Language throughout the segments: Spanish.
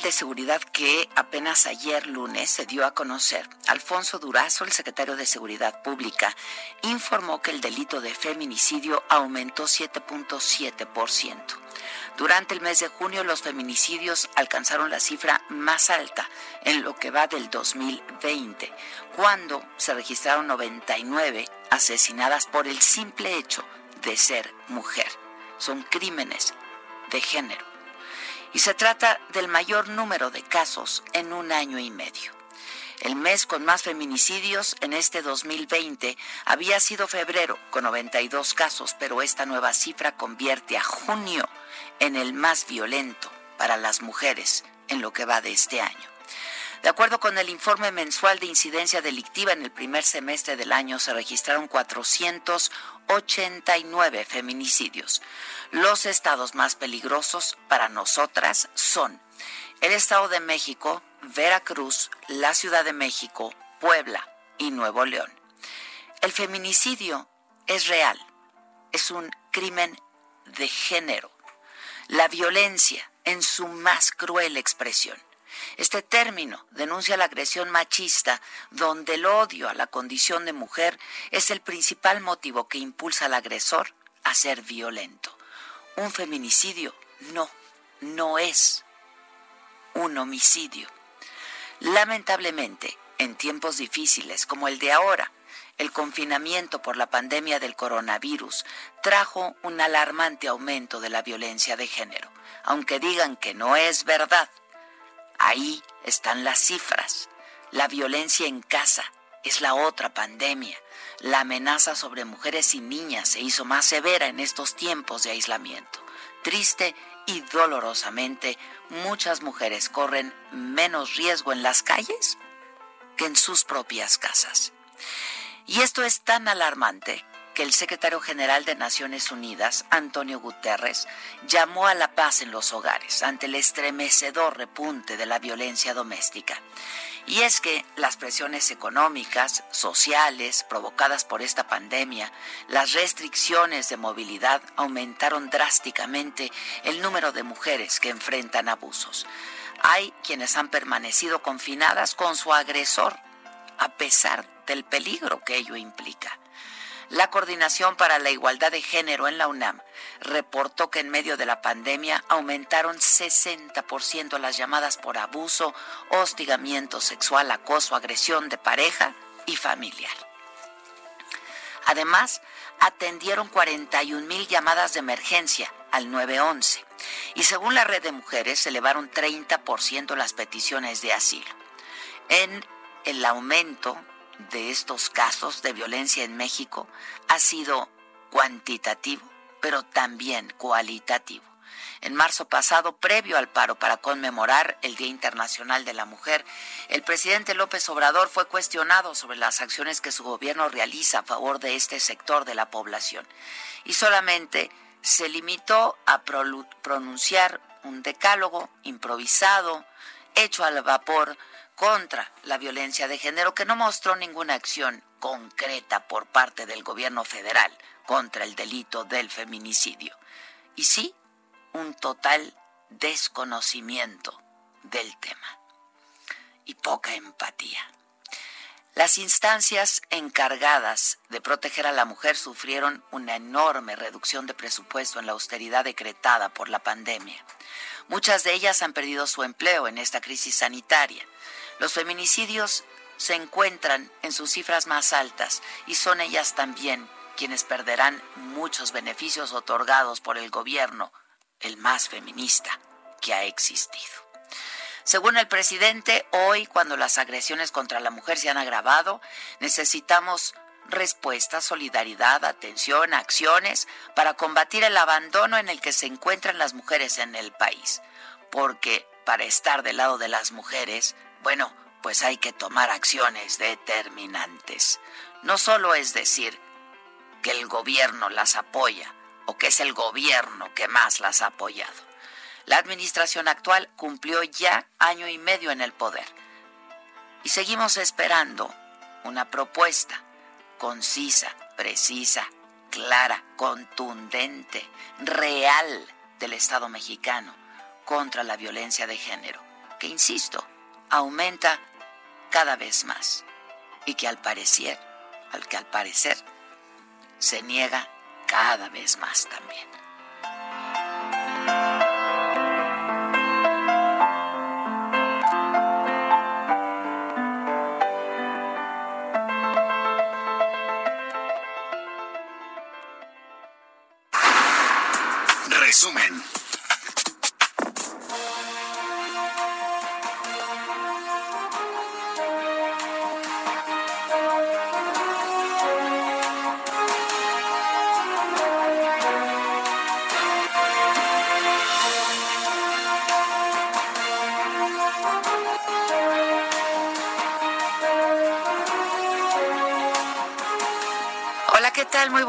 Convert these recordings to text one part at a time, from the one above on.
De Seguridad que apenas ayer lunes se dio a conocer, Alfonso Durazo, el secretario de Seguridad Pública, informó que el delito de feminicidio aumentó 7.7%. Durante el mes de junio los feminicidios alcanzaron la cifra más alta en lo que va del 2020, cuando se registraron 99 asesinadas por el simple hecho de ser mujer. Son crímenes de género y se trata del mayor número de casos en un año y medio. El mes con más feminicidios en este 2020 había sido febrero con 92 casos, pero esta nueva cifra convierte a junio en el más violento para las mujeres en lo que va de este año. De acuerdo con el informe mensual de incidencia delictiva en el primer semestre del año se registraron 489 feminicidios. Los estados más peligrosos para nosotras son el Estado de México, Veracruz, la Ciudad de México, Puebla y Nuevo León. El feminicidio es real, es un crimen de género. La violencia en su más cruel expresión. Este término denuncia la agresión machista, donde el odio a la condición de mujer es el principal motivo que impulsa al agresor a ser violento. Un feminicidio no, no es un homicidio. Lamentablemente, en tiempos difíciles como el de ahora, el confinamiento por la pandemia del coronavirus trajo un alarmante aumento de la violencia de género. Aunque digan que no es verdad, Ahí están las cifras. La violencia en casa es la otra pandemia. La amenaza sobre mujeres y niñas se hizo más severa en estos tiempos de aislamiento. Triste y dolorosamente, muchas mujeres corren menos riesgo en las calles que en sus propias casas. Y esto es tan alarmante que el secretario general de Naciones Unidas, Antonio Guterres, llamó a la paz en los hogares ante el estremecedor repunte de la violencia doméstica. Y es que las presiones económicas, sociales, provocadas por esta pandemia, las restricciones de movilidad aumentaron drásticamente el número de mujeres que enfrentan abusos. Hay quienes han permanecido confinadas con su agresor, a pesar del peligro que ello implica. La Coordinación para la Igualdad de Género en la UNAM reportó que en medio de la pandemia aumentaron 60% las llamadas por abuso, hostigamiento sexual, acoso, agresión de pareja y familiar. Además, atendieron 41 mil llamadas de emergencia al 911 y según la red de mujeres se elevaron 30% las peticiones de asilo. En el aumento de estos casos de violencia en México ha sido cuantitativo, pero también cualitativo. En marzo pasado, previo al paro para conmemorar el Día Internacional de la Mujer, el presidente López Obrador fue cuestionado sobre las acciones que su gobierno realiza a favor de este sector de la población y solamente se limitó a pronunciar un decálogo improvisado, hecho al vapor, contra la violencia de género que no mostró ninguna acción concreta por parte del gobierno federal contra el delito del feminicidio. Y sí, un total desconocimiento del tema y poca empatía. Las instancias encargadas de proteger a la mujer sufrieron una enorme reducción de presupuesto en la austeridad decretada por la pandemia. Muchas de ellas han perdido su empleo en esta crisis sanitaria. Los feminicidios se encuentran en sus cifras más altas y son ellas también quienes perderán muchos beneficios otorgados por el gobierno, el más feminista que ha existido. Según el presidente, hoy, cuando las agresiones contra la mujer se han agravado, necesitamos respuesta, solidaridad, atención, acciones para combatir el abandono en el que se encuentran las mujeres en el país. Porque para estar del lado de las mujeres, bueno, pues hay que tomar acciones determinantes. No solo es decir que el gobierno las apoya o que es el gobierno que más las ha apoyado. La administración actual cumplió ya año y medio en el poder. Y seguimos esperando una propuesta concisa, precisa, clara, contundente, real del Estado mexicano contra la violencia de género, que, insisto, aumenta cada vez más y que al parecer, al que al parecer se niega cada vez más también. Resumen.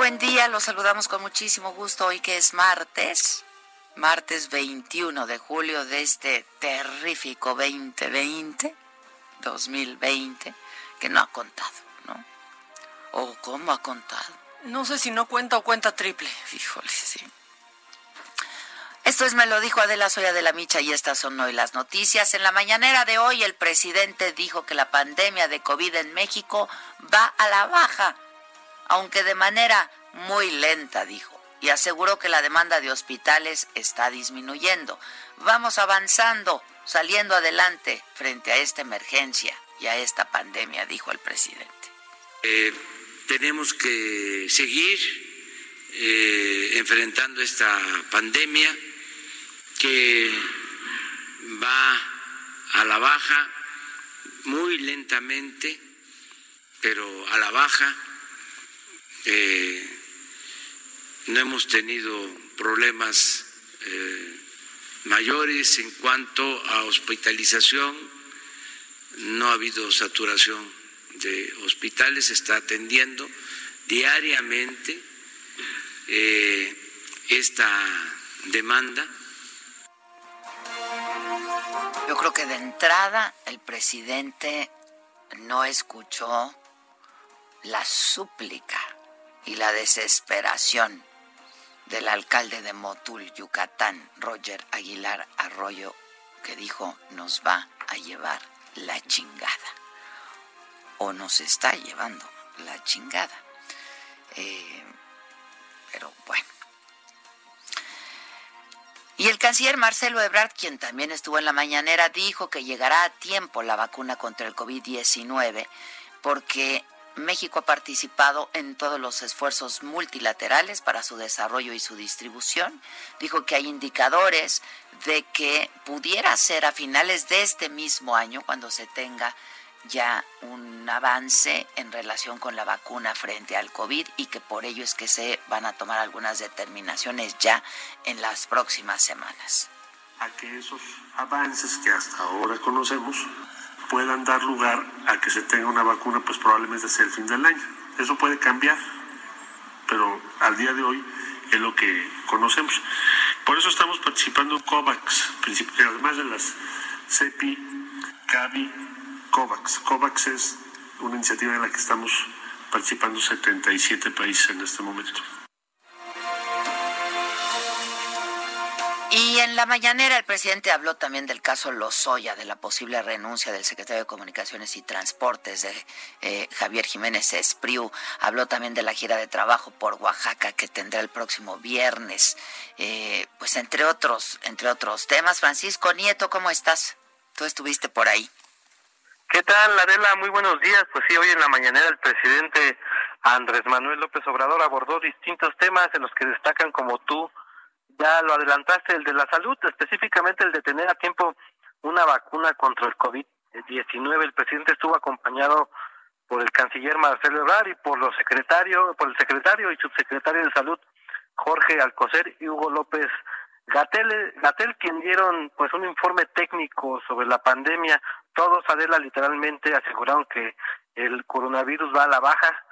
Buen día, los saludamos con muchísimo gusto hoy que es martes, martes 21 de julio de este terrífico 2020, 2020, que no ha contado, ¿no? ¿O cómo ha contado? No sé si no cuenta o cuenta triple. Híjole, sí. Esto es Me lo dijo Adela Soya de la Micha y estas son hoy las noticias. En la mañanera de hoy el presidente dijo que la pandemia de COVID en México va a la baja aunque de manera muy lenta, dijo, y aseguró que la demanda de hospitales está disminuyendo. Vamos avanzando, saliendo adelante frente a esta emergencia y a esta pandemia, dijo el presidente. Eh, tenemos que seguir eh, enfrentando esta pandemia que va a la baja muy lentamente, pero a la baja eh, no hemos tenido problemas eh, mayores en cuanto a hospitalización, no ha habido saturación de hospitales, está atendiendo diariamente eh, esta demanda. Yo creo que de entrada el presidente no escuchó la súplica y la desesperación del alcalde de Motul, Yucatán, Roger Aguilar Arroyo, que dijo nos va a llevar la chingada o nos está llevando la chingada. Eh, pero bueno. Y el canciller Marcelo Ebrard, quien también estuvo en la mañanera, dijo que llegará a tiempo la vacuna contra el COVID-19 porque México ha participado en todos los esfuerzos multilaterales para su desarrollo y su distribución. Dijo que hay indicadores de que pudiera ser a finales de este mismo año cuando se tenga ya un avance en relación con la vacuna frente al COVID y que por ello es que se van a tomar algunas determinaciones ya en las próximas semanas. A que esos avances que hasta ahora conocemos puedan dar lugar a que se tenga una vacuna, pues probablemente sea el fin del año. Eso puede cambiar, pero al día de hoy es lo que conocemos. Por eso estamos participando en COVAX, además de las CEPI, CAVI, COVAX. COVAX es una iniciativa en la que estamos participando 77 países en este momento. Y en la mañanera el presidente habló también del caso Lozoya, de la posible renuncia del secretario de Comunicaciones y Transportes de eh, Javier Jiménez Espriu. Habló también de la gira de trabajo por Oaxaca que tendrá el próximo viernes. Eh, pues entre otros, entre otros temas. Francisco Nieto, ¿cómo estás? Tú estuviste por ahí. ¿Qué tal, Adela? Muy buenos días. Pues sí, hoy en la mañanera el presidente Andrés Manuel López Obrador abordó distintos temas en los que destacan como tú ya lo adelantaste, el de la salud, específicamente el de tener a tiempo una vacuna contra el COVID-19. El presidente estuvo acompañado por el canciller Marcelo Ebrard y por los secretarios, por el secretario y subsecretario de salud Jorge Alcocer y Hugo López Gatel, Gatel quien dieron pues un informe técnico sobre la pandemia. Todos, Adela, literalmente aseguraron que el coronavirus va a la baja,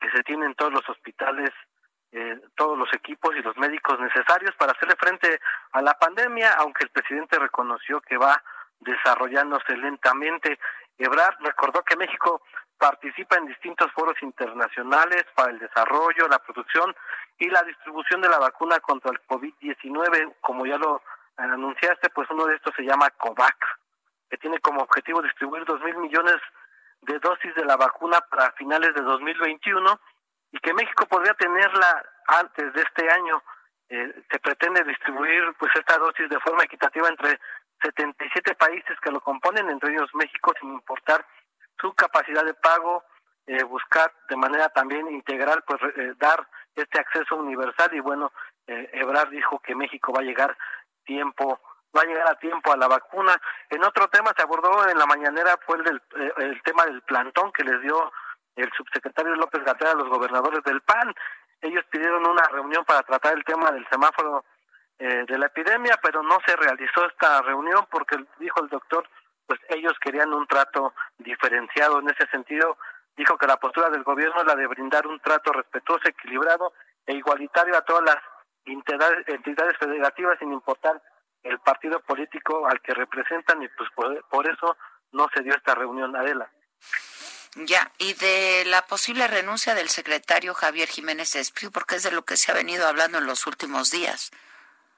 que se tienen todos los hospitales eh, todos los equipos y los médicos necesarios para hacerle frente a la pandemia, aunque el presidente reconoció que va desarrollándose lentamente. Ebrard recordó que México participa en distintos foros internacionales para el desarrollo, la producción y la distribución de la vacuna contra el COVID-19. Como ya lo anunciaste, pues uno de estos se llama COVAC, que tiene como objetivo distribuir dos mil millones de dosis de la vacuna para finales de 2021 y que México podría tenerla antes de este año. Eh, se pretende distribuir pues esta dosis de forma equitativa entre 77 países que lo componen, entre ellos México, sin importar su capacidad de pago, eh, buscar de manera también integral pues eh, dar este acceso universal y bueno, eh, Ebrard dijo que México va a llegar tiempo va a llegar a tiempo a la vacuna. En otro tema se abordó en la mañanera fue el del el tema del plantón que les dio el subsecretario López Gatell a los gobernadores del PAN. Ellos pidieron una reunión para tratar el tema del semáforo eh, de la epidemia, pero no se realizó esta reunión porque dijo el doctor, pues ellos querían un trato diferenciado en ese sentido. Dijo que la postura del gobierno es la de brindar un trato respetuoso, equilibrado e igualitario a todas las entidades federativas sin importar el partido político al que representan y pues por, por eso no se dio esta reunión, Adela. Ya, y de la posible renuncia del secretario Javier Jiménez Espriu, porque es de lo que se ha venido hablando en los últimos días.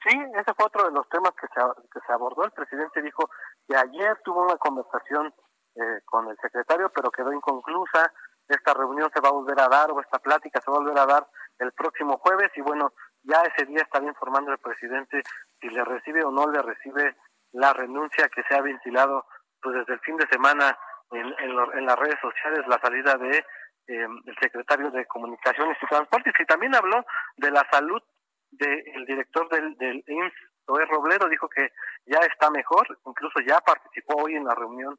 Sí, ese fue otro de los temas que se, que se abordó. El presidente dijo que ayer tuvo una conversación eh, con el secretario, pero quedó inconclusa. Esta reunión se va a volver a dar, o esta plática se va a volver a dar el próximo jueves, y bueno, ya ese día estaría informando el presidente si le recibe o no le recibe la renuncia que se ha ventilado pues desde el fin de semana en, en, las redes sociales la salida de eh, el secretario de Comunicaciones y Transportes y también habló de la salud del director del, del IMSS, Zoé Robledo, dijo que ya está mejor, incluso ya participó hoy en la reunión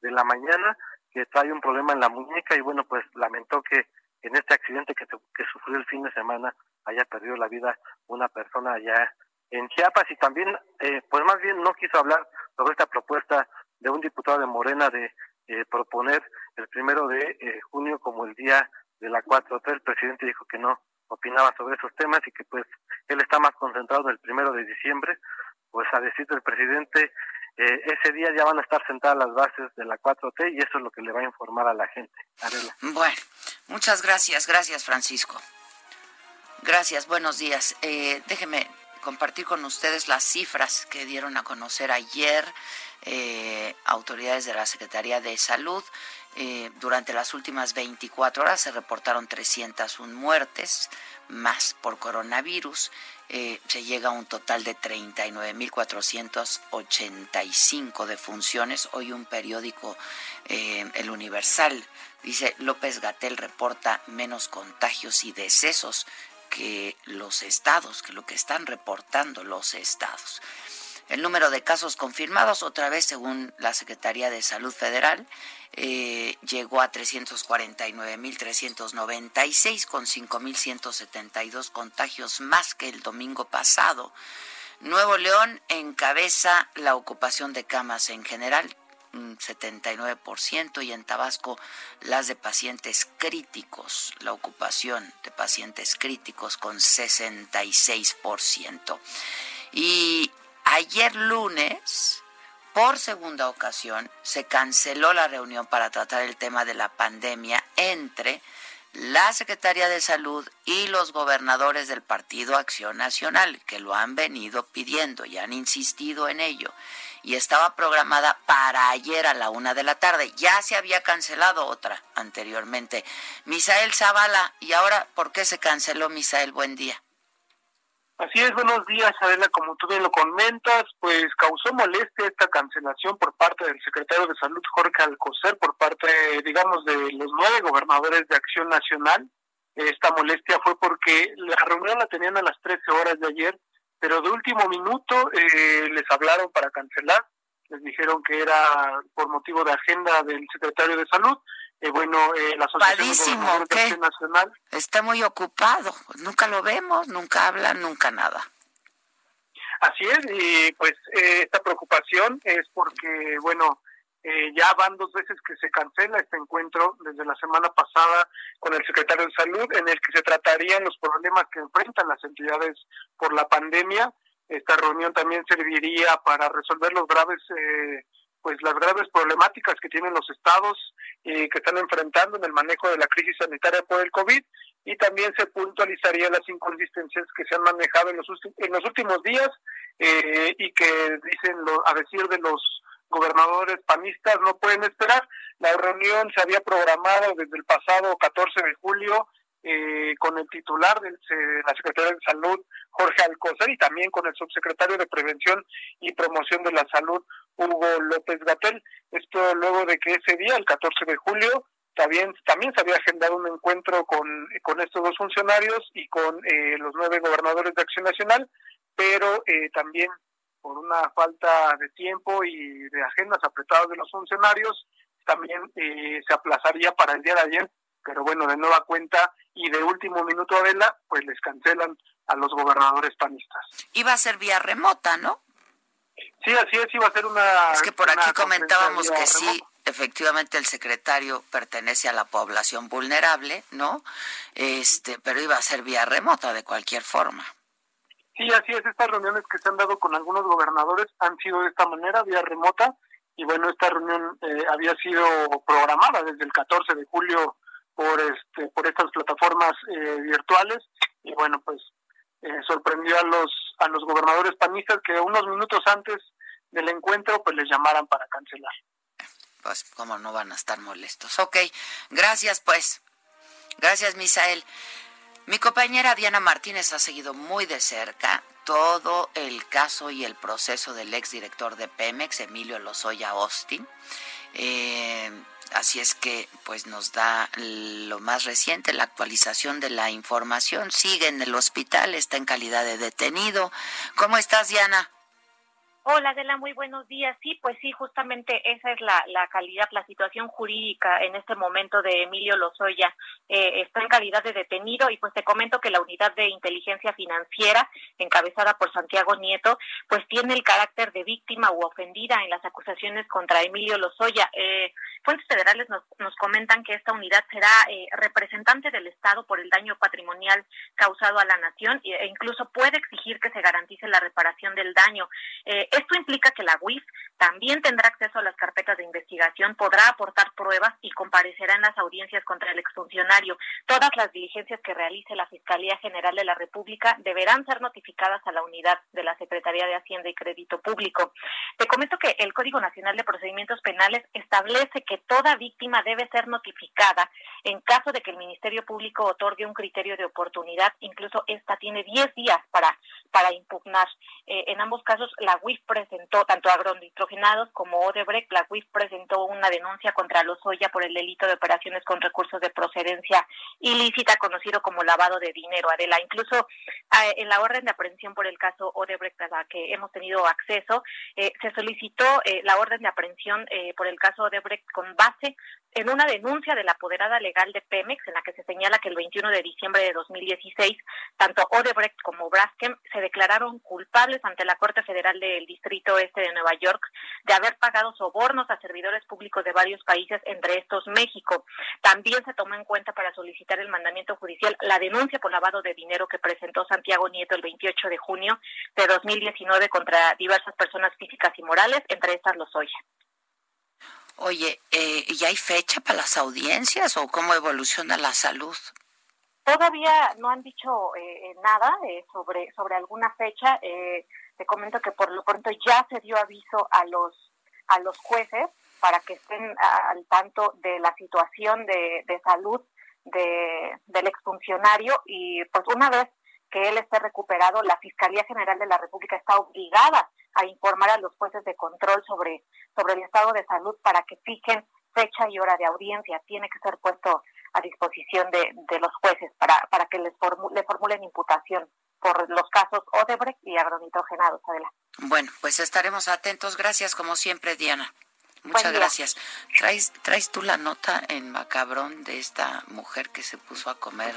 de la mañana, que trae un problema en la muñeca y bueno, pues lamentó que en este accidente que, que sufrió el fin de semana haya perdido la vida una persona allá en Chiapas. Y también, eh, pues más bien no quiso hablar sobre esta propuesta de un diputado de Morena de eh, proponer el primero de eh, junio como el día de la 4 El presidente dijo que no opinaba sobre esos temas y que pues él está más concentrado en el primero de diciembre. Pues a decir del presidente, eh, ese día ya van a estar sentadas las bases de la 4T y eso es lo que le va a informar a la gente. Bueno, muchas gracias, gracias Francisco. Gracias, buenos días. Eh, déjeme compartir con ustedes las cifras que dieron a conocer ayer eh, autoridades de la Secretaría de Salud. Eh, durante las últimas 24 horas se reportaron 301 muertes más por coronavirus. Eh, se llega a un total de 39.485 defunciones. Hoy un periódico, El Universal, dice López Gatel reporta menos contagios y decesos que los estados, que lo que están reportando los estados. El número de casos confirmados, otra vez según la Secretaría de Salud Federal, eh, llegó a 349.396 con 5.172 contagios más que el domingo pasado. Nuevo León encabeza la ocupación de camas en general, un 79%, y en Tabasco las de pacientes críticos, la ocupación de pacientes críticos con 66%. Y Ayer lunes, por segunda ocasión, se canceló la reunión para tratar el tema de la pandemia entre la Secretaría de Salud y los gobernadores del Partido Acción Nacional, que lo han venido pidiendo y han insistido en ello. Y estaba programada para ayer a la una de la tarde. Ya se había cancelado otra anteriormente. Misael Zavala, ¿y ahora por qué se canceló, Misael? Buen día. Así es, buenos días, Adela. Como tú bien lo comentas, pues causó molestia esta cancelación por parte del secretario de Salud, Jorge Alcocer, por parte, digamos, de los nueve gobernadores de Acción Nacional. Esta molestia fue porque la reunión la tenían a las 13 horas de ayer, pero de último minuto eh, les hablaron para cancelar. Les dijeron que era por motivo de agenda del secretario de Salud eh, bueno, eh, la Asociación Nacional. Está muy ocupado, nunca lo vemos, nunca habla, nunca nada. Así es, y pues eh, esta preocupación es porque, bueno, eh, ya van dos veces que se cancela este encuentro desde la semana pasada con el secretario de Salud, en el que se tratarían los problemas que enfrentan las entidades por la pandemia. Esta reunión también serviría para resolver los graves eh, pues las graves problemáticas que tienen los estados y que están enfrentando en el manejo de la crisis sanitaria por el COVID y también se puntualizaría las inconsistencias que se han manejado en los, en los últimos días eh, y que dicen a decir de los gobernadores panistas no pueden esperar. La reunión se había programado desde el pasado 14 de julio eh, con el titular de la Secretaría de Salud, Jorge Alcocer, y también con el subsecretario de Prevención y Promoción de la Salud, Hugo López Gatel. Esto luego de que ese día, el 14 de julio, también, también se había agendado un encuentro con, con estos dos funcionarios y con eh, los nueve gobernadores de Acción Nacional, pero eh, también por una falta de tiempo y de agendas apretadas de los funcionarios, también eh, se aplazaría para el día de ayer, pero bueno, de nueva cuenta y de último minuto a vela, pues les cancelan a los gobernadores panistas. Iba a ser vía remota, ¿no? Sí, así es, iba a ser una... Es que por aquí comentábamos que sí, efectivamente el secretario pertenece a la población vulnerable, ¿no? Este, pero iba a ser vía remota de cualquier forma. Sí, así es, estas reuniones que se han dado con algunos gobernadores han sido de esta manera, vía remota, y bueno, esta reunión eh, había sido programada desde el 14 de julio por este por estas plataformas eh, virtuales y bueno pues eh, sorprendió a los a los gobernadores panistas que unos minutos antes del encuentro pues les llamaran para cancelar. Pues cómo no van a estar molestos. Ok, gracias pues. Gracias Misael. Mi compañera Diana Martínez ha seguido muy de cerca todo el caso y el proceso del exdirector de Pemex, Emilio Lozoya Austin. Eh, Así es que pues nos da lo más reciente, la actualización de la información. Sigue en el hospital, está en calidad de detenido. ¿Cómo estás, Diana? Hola, Adela, muy buenos días. Sí, pues sí, justamente esa es la, la calidad, la situación jurídica en este momento de Emilio Lozoya. Eh, está en calidad de detenido y pues te comento que la unidad de inteligencia financiera, encabezada por Santiago Nieto, pues tiene el carácter de víctima u ofendida en las acusaciones contra Emilio Lozoya. Eh, fuentes federales nos, nos comentan que esta unidad será eh, representante del Estado por el daño patrimonial causado a la nación e incluso puede exigir que se garantice la reparación del daño. Eh, esto implica que la UIF también tendrá acceso a las carpetas de investigación, podrá aportar pruebas y comparecerá en las audiencias contra el exfuncionario. Todas las diligencias que realice la Fiscalía General de la República deberán ser notificadas a la unidad de la Secretaría de Hacienda y Crédito Público. Te comento que el Código Nacional de Procedimientos Penales establece que toda víctima debe ser notificada en caso de que el Ministerio Público otorgue un criterio de oportunidad. Incluso esta tiene 10 días para, para impugnar. Eh, en ambos casos, la UIF presentó, tanto agronitrogenados como Odebrecht, la UIF presentó una denuncia contra Lozoya por el delito de operaciones con recursos de procedencia ilícita, conocido como lavado de dinero. Adela, incluso eh, en la orden de aprehensión por el caso Odebrecht, a la que hemos tenido acceso, eh, se solicitó eh, la orden de aprehensión por el caso Odebrecht con base en una denuncia de la apoderada legal de Pemex, en la que se señala que el 21 de diciembre de 2016, tanto Odebrecht como Braskem se declararon culpables ante la Corte Federal del Distrito Este de Nueva York de haber pagado sobornos a servidores públicos de varios países, entre estos México. También se tomó en cuenta para solicitar el mandamiento judicial la denuncia por lavado de dinero que presentó Santiago Nieto el 28 de junio de 2019 contra diversas personas físicas y morales, entre estas los Lozoya. Oye, eh, ¿y hay fecha para las audiencias o cómo evoluciona la salud? Todavía no han dicho eh, nada eh, sobre sobre alguna fecha. Te comento que por lo pronto ya se dio aviso a los a los jueces para que estén al tanto de la situación de, de salud de, del exfuncionario y pues una vez que él esté recuperado, la Fiscalía General de la República está obligada a informar a los jueces de control sobre, sobre el estado de salud para que fijen fecha y hora de audiencia. Tiene que ser puesto a disposición de, de los jueces para, para que les le formulen imputación por los casos Odebrecht y agronitrogenados. Adelante. Bueno, pues estaremos atentos. Gracias, como siempre, Diana. Muchas gracias. ¿Traes, ¿Traes tú la nota en Macabrón de esta mujer que se puso a comer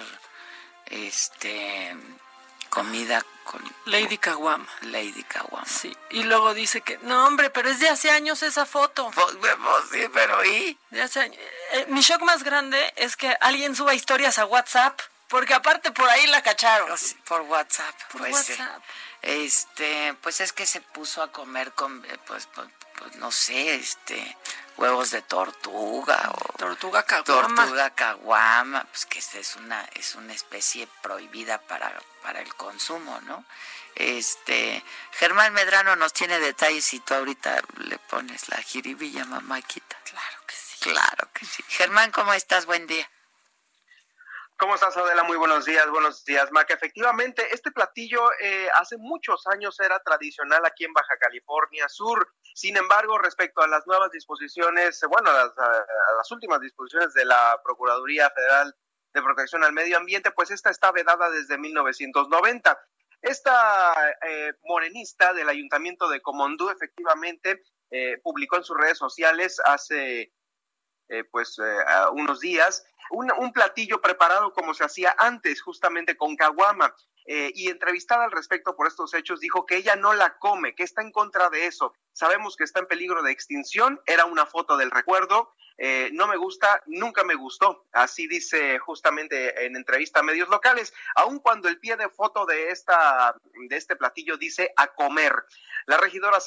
este comida con Lady Kawam. Lady Kawam. Sí, y luego dice que no, hombre, pero es de hace años esa foto. Pues, pues sí, pero ¿y? De hace años. Eh, mi shock más grande es que alguien suba historias a WhatsApp, porque aparte por ahí la cacharon. Por WhatsApp. Por pues, WhatsApp. Este, pues es que se puso a comer con eh, pues, pues, pues no sé, este huevos de tortuga o tortuga caguama. Tortuga caguama, pues que es una es una especie prohibida para para el consumo, ¿no? Este, Germán Medrano nos tiene detalles y tú ahorita le pones la jiribilla mamáquita. Claro que sí. Claro que sí. Germán, ¿cómo estás? Buen día. ¿Cómo estás, Adela? Muy buenos días, buenos días, Mac. Efectivamente, este platillo eh, hace muchos años era tradicional aquí en Baja California Sur. Sin embargo, respecto a las nuevas disposiciones, bueno, a las, últimas disposiciones de la Procuraduría Federal de Protección al Medio Ambiente, pues esta está vedada desde 1990. Esta eh, morenista del Ayuntamiento de Comondú efectivamente eh, publicó en sus redes sociales hace eh, pues unos días un, un, platillo preparado como se hacía antes, justamente con caguama. Eh, y entrevistada al respecto por estos hechos, dijo que ella no la come, que está en contra de eso. Sabemos que está en peligro de extinción, era una foto del recuerdo, eh, no me gusta, nunca me gustó. Así dice justamente en entrevista a medios locales, aun cuando el pie de foto de, esta, de este platillo dice a comer. La regidora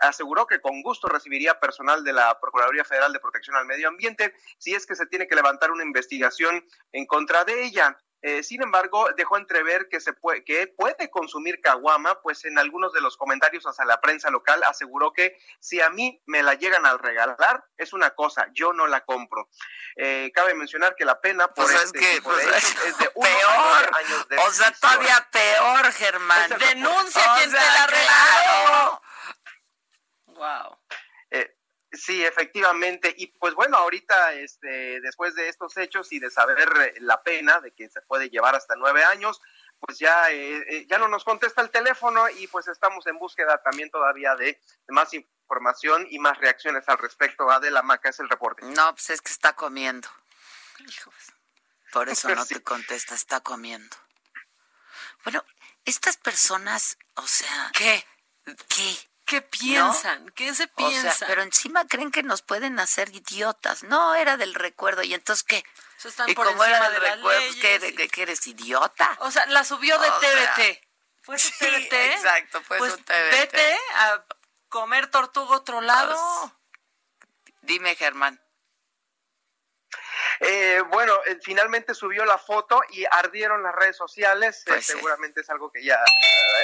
aseguró que con gusto recibiría personal de la Procuraduría Federal de Protección al Medio Ambiente si es que se tiene que levantar una investigación en contra de ella. Eh, sin embargo, dejó entrever que se puede, que puede consumir caguama, pues en algunos de los comentarios hacia la prensa local aseguró que si a mí me la llegan a regalar es una cosa, yo no la compro. Eh, cabe mencionar que la pena por pues este es que, tipo pues de es es de uno peor, a años de o sea, todavía peor, Germán. Es Denuncia quien te la regaló. Wow. Eh, sí, efectivamente. Y pues bueno, ahorita, este, después de estos hechos y de saber eh, la pena de que se puede llevar hasta nueve años, pues ya, eh, eh, ya no nos contesta el teléfono y pues estamos en búsqueda también todavía de, más información y más reacciones al respecto. Adela Maca es el reporte. No, pues es que está comiendo. Por eso no Sí. te contesta, está comiendo. Bueno, estas personas, o sea, ¿Qué? ¿qué? ¿Qué piensan? ¿Qué se O sea, pero encima creen que nos pueden hacer idiotas. No, era del recuerdo. ¿Y entonces qué? Eso están y por como era del de recuerdo, pues, ¿qué, de- y- que eres idiota? O sea, la subió de O sea, TVT. ¿Fue sí, TVT? exacto, fue pues TVT. Vete a comer tortuga otro lado. Dime, Germán. Eh, bueno, eh, finalmente subió la foto y ardieron las redes sociales. eh, Pues sí. seguramente es algo que ya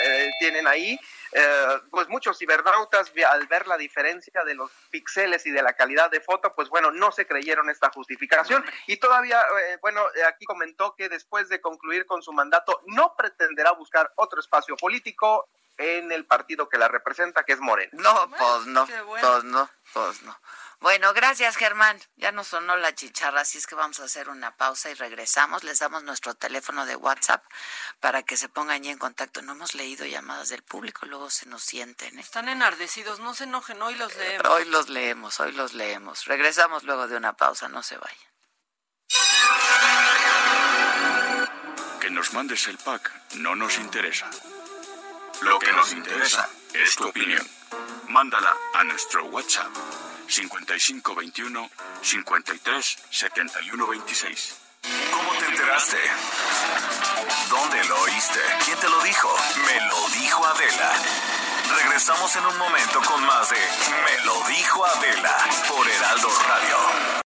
eh, tienen ahí. Eh, pues muchos cibernautas, al ver la diferencia de los píxeles y de la calidad de foto, pues bueno, no se creyeron esta justificación. Y todavía, eh, bueno, aquí comentó que después de concluir con su mandato, no pretenderá buscar otro espacio político en el partido que la representa, que es Morena. No, Bueno, pues no, bueno. pues no, pues no. Bueno, gracias Germán. Ya nos sonó la chicharra, así es que vamos a hacer una pausa y regresamos. Les damos nuestro teléfono de WhatsApp para que se pongan ya en contacto. No hemos leído llamadas del público, luego se nos sienten. ¿eh? Están enardecidos, no se enojen, hoy los leemos. Hoy los leemos, hoy los leemos. Regresamos luego de una pausa, no se vayan. Que nos mandes el pack no nos interesa. Lo que nos interesa es tu opinión. Mándala a nuestro WhatsApp 5521 53 71 26. ¿Cómo te enteraste? ¿Dónde lo oíste? ¿Quién te lo dijo? Me lo dijo Adela. Regresamos en un momento con más de Me lo dijo Adela por Heraldo Radio.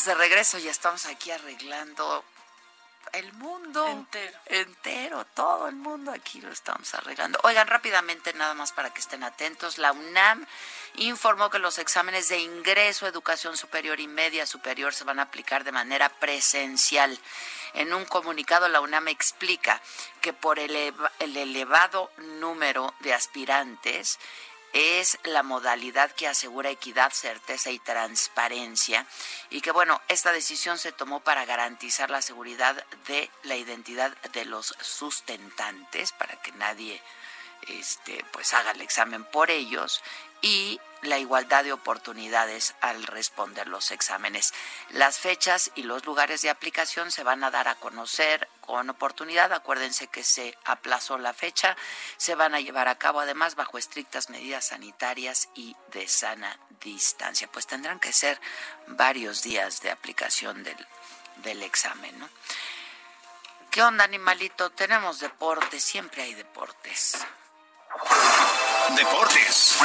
Estamos de regreso, ya estamos aquí arreglando el mundo Entero. entero, todo el mundo aquí lo estamos arreglando. Oigan, rápidamente, nada más para que estén atentos, la UNAM informó que los exámenes de ingreso a educación superior y media superior se van a aplicar de manera presencial. En un comunicado, la UNAM explica que por el elevado número de aspirantes, es la modalidad que asegura equidad, certeza y transparencia y que bueno, esta decisión se tomó para garantizar la seguridad de la identidad de los sustentantes para que nadie este pues haga el examen por ellos y la igualdad de oportunidades al responder los exámenes. Las fechas y los lugares de aplicación se van a dar a conocer con oportunidad. Acuérdense que se aplazó la fecha. Se van a llevar a cabo además bajo estrictas medidas sanitarias y de sana distancia. Pues tendrán que ser varios días de aplicación del, del examen, ¿no? ¿Qué onda, animalito? Tenemos deportes, siempre hay deportes. Deportes.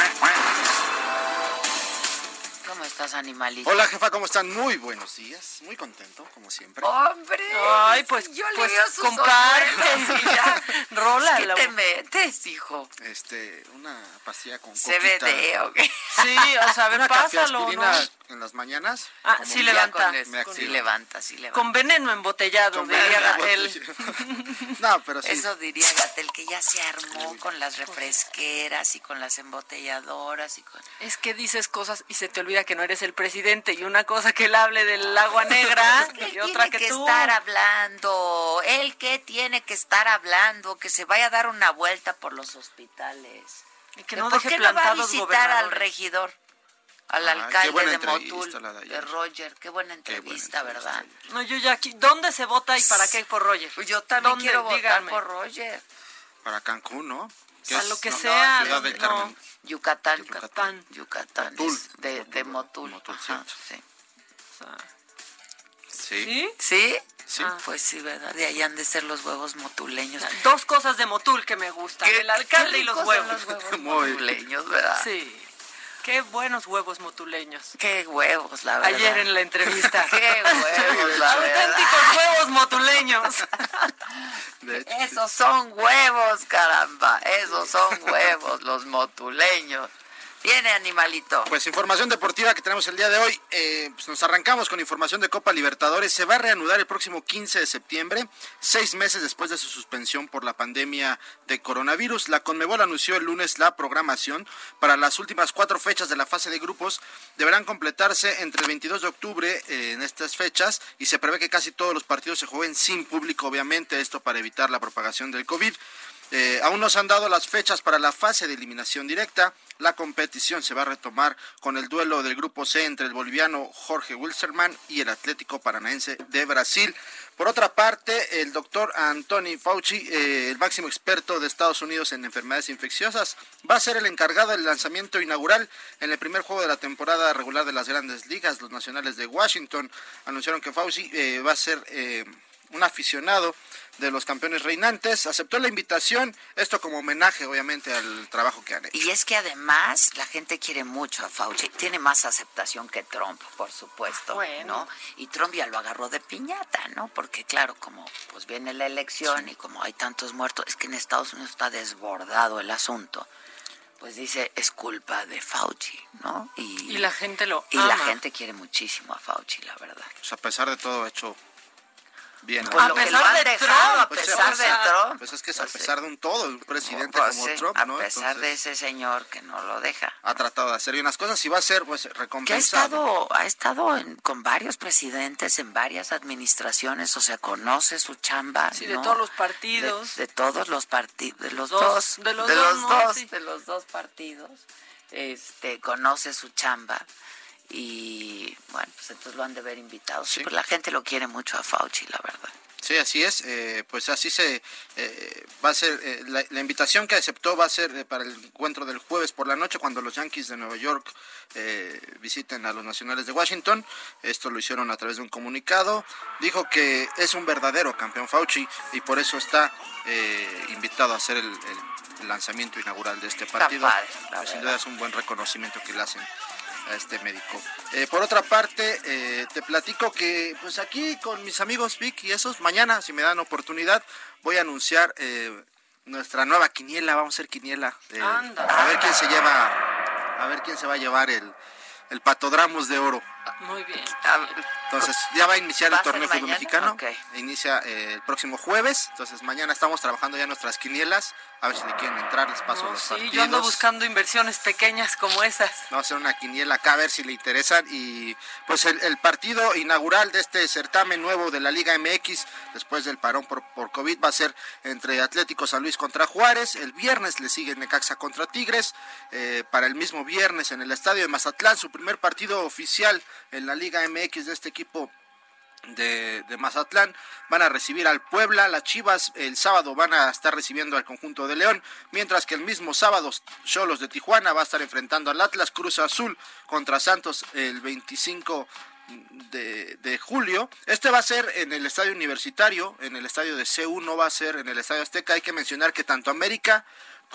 ¿Cómo estás, animalito? Hola jefa, ¿cómo están? Muy buenos días. Muy contento, como siempre. ¡Hombre! Ay, pues, yo pues, leo sus comparte. ya. Rola, ¿Qué la- te metes, hijo? Este, una pastilla con CBD, coquita. ¿o qué? Sí, o sea, a ver, Una pásalo, ¿no? en las mañanas. Ah, sí levanta. con Me sí activa. levanta, sí levanta. Con veneno embotellado, Con diría Gatel. No, pero sí. Eso diría Gatel, que ya se armó con las refresqueras y con las embotelladoras y con... Es que dices cosas y se te olvida que no eres el presidente y una cosa que él hable del agua negra Es que y otra tiene que, que tú. estar hablando. Él que tiene que estar hablando, que se vaya a dar una vuelta por los hospitales. Y que ¿Eh, no ¿Por deje qué no va a visitar al regidor? Al qué alcalde de Motul, de Roger. Qué buena Qué buena entrevista, entrevista ¿verdad? No, yo ya aquí. ¿Dónde se vota y para qué por Roger? Yo también quiero votar Díganme. por Roger. Para Cancún, ¿no? A es- lo que no, sea, Ciudad del no. Carmen. Yucatán. Yucatán. Yucatán. Motul. es de, de Motul. Motul, Ajá, sí. O sea, Sí. ¿Sí? ¿Sí? Sí. Ah, pues sí, ¿verdad? De ahí han de ser los huevos motuleños. Dos cosas de Motul que me gustan. Qué- el alcalde qué y los huevos. los huevos motuleños, ¿verdad? Sí. Qué buenos huevos motuleños. Qué huevos, la verdad. Ayer en la entrevista. Qué huevos, la verdad. Auténticos huevos motuleños. Esos son huevos, caramba. Esos son huevos, los motuleños. Viene, animalito. Pues información deportiva que tenemos el día de hoy. Eh, pues nos arrancamos con información de Copa Libertadores. Se va a reanudar el próximo 15 de septiembre, seis meses después de su suspensión por la pandemia de coronavirus. La Conmebol anunció el lunes la programación para las últimas cuatro fechas de la fase de grupos. Deberán completarse entre el 22 de octubre eh, en estas fechas y se prevé que casi todos los partidos se jueguen sin público, obviamente, esto para evitar la propagación del COVID. Eh, aún no se han dado las fechas para la fase de eliminación directa. La competición se va a retomar con el duelo del grupo C entre el boliviano Jorge Wilstermann y el Atlético Paranaense de Brasil. Por otra parte, el doctor Anthony Fauci, eh, el máximo experto de Estados Unidos en enfermedades infecciosas, va a ser el encargado del lanzamiento inaugural en el primer juego de la temporada regular de las grandes ligas. Los nacionales de Washington anunciaron que Fauci eh, va a ser un aficionado de los campeones reinantes, aceptó la invitación, esto como homenaje obviamente al trabajo que han hecho. Y es que además la gente quiere mucho a Fauci. Tiene más aceptación que Trump, por supuesto. Bueno. ¿no? Y Trump ya lo agarró de piñata, ¿no? Porque claro, como pues viene la elección y como hay tantos muertos, es que en Estados Unidos está desbordado el asunto. pues dice, es culpa de Fauci, ¿no? Y, la gente lo Y la gente quiere muchísimo a Fauci, la verdad. Pues a pesar de todo, ha hecho bien. Pues a pesar han de dejado, Trump, a Pues, pesar pues, de Trump. Pues es que es a Pues sí. pesar de un todo, un presidente Pues como sí, Trump, a ¿no? pesar de Entonces, ese señor que no lo deja. ha tratado de hacer bien las cosas y va a ser pues Que ha recompensado. estado, ha estado en- con varios presidentes en varias administraciones, o sea, conoce su chamba. Sí, de ¿no? todos los partidos. De, de todos los partidos, de los Dos, dos, de los de dos, los ¿no? dos, Sí. de los dos partidos. Este, conoce su chamba y bueno, pues entonces lo han de ver invitado. Sí, Sí. la gente lo quiere mucho a Fauci, la verdad. Sí, así es. eh, pues así se eh, va a ser. eh, la, la invitación que aceptó va a ser para el encuentro del jueves por la noche cuando los Yankees de Nueva York visiten a los Nacionales de Washington. Esto lo hicieron a través de un comunicado. Dijo que es un verdadero campeón Fauci y por eso está invitado a hacer el, el lanzamiento inaugural de este partido. padre, la Pues, sin duda es un buen reconocimiento que le hacen a este médico. Eh, por otra parte, eh, te platico que pues aquí con mis amigos Vic y esos, mañana, si me dan oportunidad, voy a anunciar eh, nuestra nueva quiniela, vamos a hacer quiniela. Anda. a ver quién se lleva, a ver quién se va a llevar el, el patodramus de oro. Muy bien. Entonces, ya va a iniciar ¿Va el torneo fútbol mexicano. Inicia eh, el próximo jueves. Entonces, mañana estamos trabajando ya nuestras quinielas. A ver si le quieren entrar, les paso No, los sí, partidos. yo ando buscando inversiones pequeñas como esas. Vamos a hacer una quiniela acá a ver si le interesan. Y pues el, el partido inaugural de este certamen nuevo de la Liga MX, después del parón por, por COVID, va a ser entre Atlético San Luis contra Juárez. El viernes le sigue Necaxa contra Tigres. Eh, para el mismo viernes en el estadio de Mazatlán, su primer partido oficial en la Liga MX de este equipo de, Mazatlán van a recibir al Puebla, las Chivas el sábado van a estar recibiendo al conjunto de León, mientras que el mismo sábado Cholos de Tijuana va a estar enfrentando al Atlas Cruz Azul contra Santos el 25 de, de julio. Este va a ser en el estadio universitario, en el estadio de C1, no va a ser en el estadio Azteca. Hay que mencionar que tanto América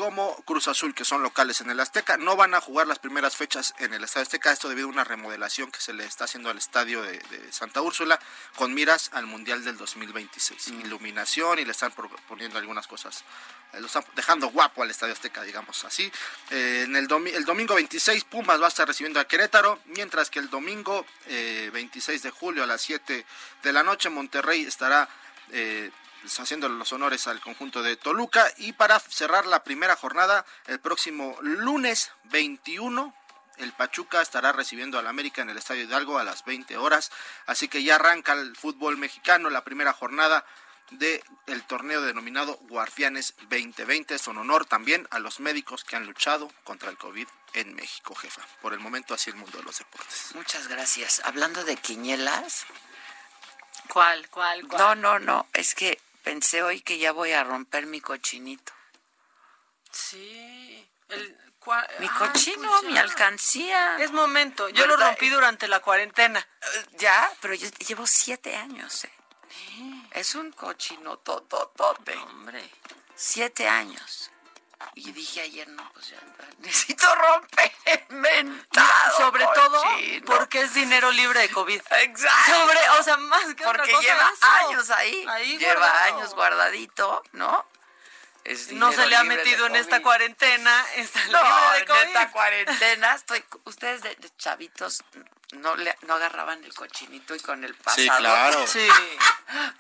como Cruz Azul, que son locales en el Azteca, no van a jugar las primeras fechas en el Estadio Azteca, esto debido a una remodelación que se le está haciendo al estadio de, de Santa Úrsula con miras al Mundial del 2026. Iluminación y le están poniendo algunas cosas, eh, lo están dejando guapo al Estadio Azteca, digamos así. Eh, en el, domi- el domingo 26 Pumas va a estar recibiendo a Querétaro, mientras que el domingo eh, 26 de julio a las 7 de la noche Monterrey estará... eh, haciendo los honores al conjunto de Toluca. Y para cerrar la primera jornada el próximo lunes 21 el Pachuca estará recibiendo al América en el Estadio Hidalgo a las 20 horas. Así que ya arranca el fútbol mexicano la primera jornada del el torneo denominado Guardianes 2020 es un honor también a los médicos que han luchado contra el COVID en México jefa. Por el momento así el mundo de los deportes. Muchas gracias. Hablando de quinielas, ¿Cuál, cuál, cuál? no, no, no, es que pensé hoy que ya voy a romper mi cochinito. Sí. El, cua- Mi Ay, cochino, pues mi alcancía. Es momento. Yo lo rompí durante la cuarentena. Eh, Ya, pero yo llevo siete años. eh. Es un cochino tototote. Hombre. Siete años. Y dije ayer, no, pues ya necesito romper mentado Sobre todo porque es dinero libre de COVID. Exacto. Sobre, o sea, más que otra Porque cosa lleva eso. años ahí. Ahí lleva guardado. años guardadito, ¿no? Es No se le ha metido en esta cuarentena. Está No, libre de en COVID. esta cuarentena estoy. Ustedes de, de chavitos no le no agarraban el cochinito y con el pasado. Sí, claro. Sí.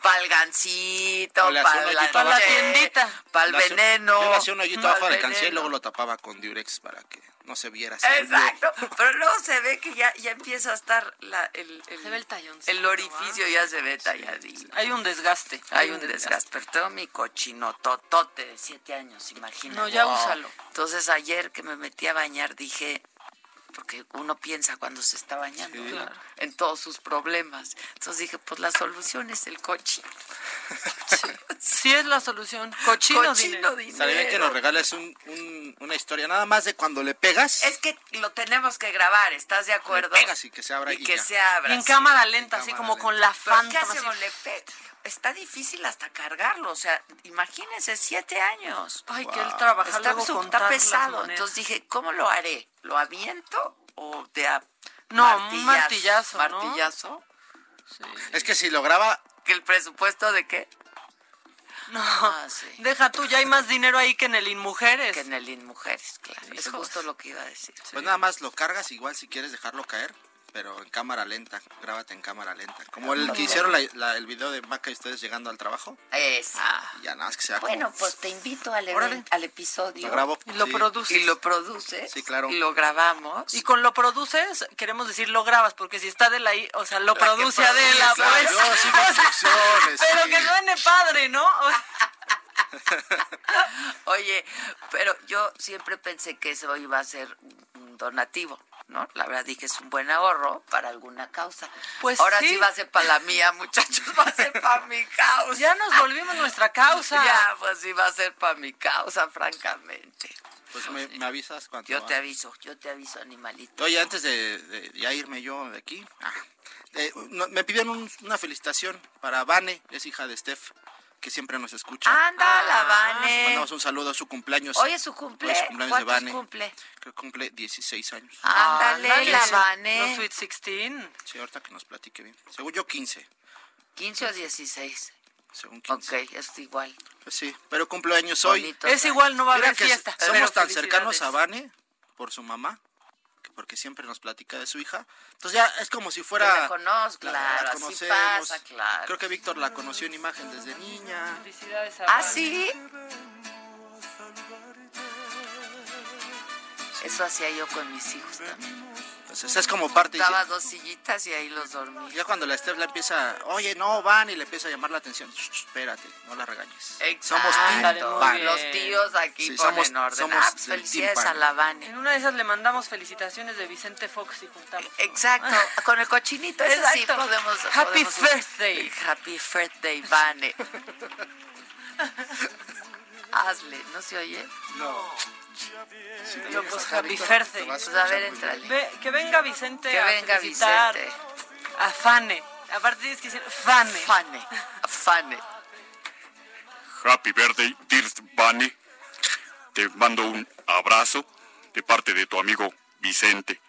Pa'l gancito, un la, Pa' la tiendita. Para Le el hacía- veneno. yo le hacía un hoyito pa'l abajo de cancel y luego lo tapaba con Durex para que no se viera así. Exacto, pero luego se ve que ya, ya empieza a estar la, el, el, Se ve el talloncito, el orificio ya se ve talladito. Hay un desgaste. Hay un desgaste, pero tengo mi cochino totote de siete años, imagínate. No, ya úsalo. Entonces ayer que me metí a bañar dije, porque uno piensa cuando se está bañando Sí. ¿no? Claro. en todos sus problemas. Entonces dije, pues la solución es el cochino. Sí es la solución. Cochino, Cochino dinero. dinero. Que nos regales un- un- una historia, nada más de cuando le pegas, Es que lo tenemos que grabar, ¿estás de le acuerdo? pegas y que se abra y y que ya. se abra. Y en sí. cámara lenta, En así cámara como lenta. con la Pero ¿qué fanta. hacemos? Le pe- Está difícil hasta cargarlo, o sea, imagínense, siete años. Ay, que él trabaja Está, luego está pesado. Entonces dije, ¿cómo lo haré? ¿Lo aviento o de a No, un martillazo, ¿no? ¿Martillazo? Sí. Es que si lo graba, ¿Que el presupuesto de qué? No, Ah, sí. deja tú, ya hay más dinero ahí que en el InMujeres. Que en el InMujeres, claro. Es justo lo que iba a decir. Pues nada más lo cargas igual si quieres dejarlo caer, pero en cámara lenta, grábate en cámara lenta. Como el que hicieron la- la- el video de Maca y ustedes llegando al trabajo, Es. y ya nada más que sea como- Bueno, pues te invito al, event- al episodio. Lo grabo. Y lo Sí. produces. Y lo produces. Sí, claro. Y lo grabamos. Y con lo produces, queremos decir lo grabas, porque si está Adela ahí, o sea, lo produce Adela, pues. Pero sí. que suene padre, ¿no? Oye, pero yo siempre pensé que eso iba a ser un donativo, ¿no? La verdad dije es un buen ahorro para alguna causa. Pues Ahora sí. sí va a ser para la mía, muchachos, va a ser para mi causa. Ya nos volvimos nuestra causa. Ya, pues sí va a ser para mi causa, francamente. Pues me, me avisas cuando... Yo te aviso, yo te aviso, animalito. Oye, antes de, de ya irme yo de aquí, ah, eh, no, me pidieron un- una felicitación para Vane, es hija de Steph, que siempre nos escucha. Anda, la Vane. Mandamos un saludo a su cumpleaños. Hoy es su cumple. Hoy es su cumpleaños de ¿Cuántos Vane. cumple? Creo que cumple 16 años. Ándale, Ándale. la Vane. Los Sweet 16. Sí, ahorita que nos platique bien. Según yo, 15. 15 o 16. Según 15. Ok, es igual. Pues sí, pero cumpleaños hoy. Bonito. Es igual, no va a haber fiesta. somos tan cercanos a Vane por su mamá, porque siempre nos platica de su hija. Entonces ya es como si fuera... Que la conozco, la- claro, la así conocemos. pasa, claro. Creo que Víctor la conoció en imagen desde niña. Felicidades a ¿Ah, sí? Eso hacía yo con mis hijos también. Entonces es como parte... Daba dos sillitas y ahí los dormía. Ya cuando la Steph la empieza, oye, no, van, y le empieza a llamar la atención. Shh, shh, espérate, no la regañes. Somos Ándale, team Van. Los tíos aquí Sí, ponen somos- orden. somos Ah, pues felicidades a Van. la Vane. En una de esas le mandamos felicitaciones de Vicente Fox y juntamos. Exacto, con el cochinito, eso sí Exacto. podemos. Happy podemos- birthday. Happy birthday, Vane. Hazle, ¿no se oye? No, pues Ojalá, happy Víctor, birthday. Pues a ver, entrale. Ve- que venga Vicente Que a venga felicitar Vicente. a Fane. Aparte tienes que decir Fane. Fane, Fane. Happy birthday, dear Vane. Te mando un abrazo de parte de tu amigo Vicente.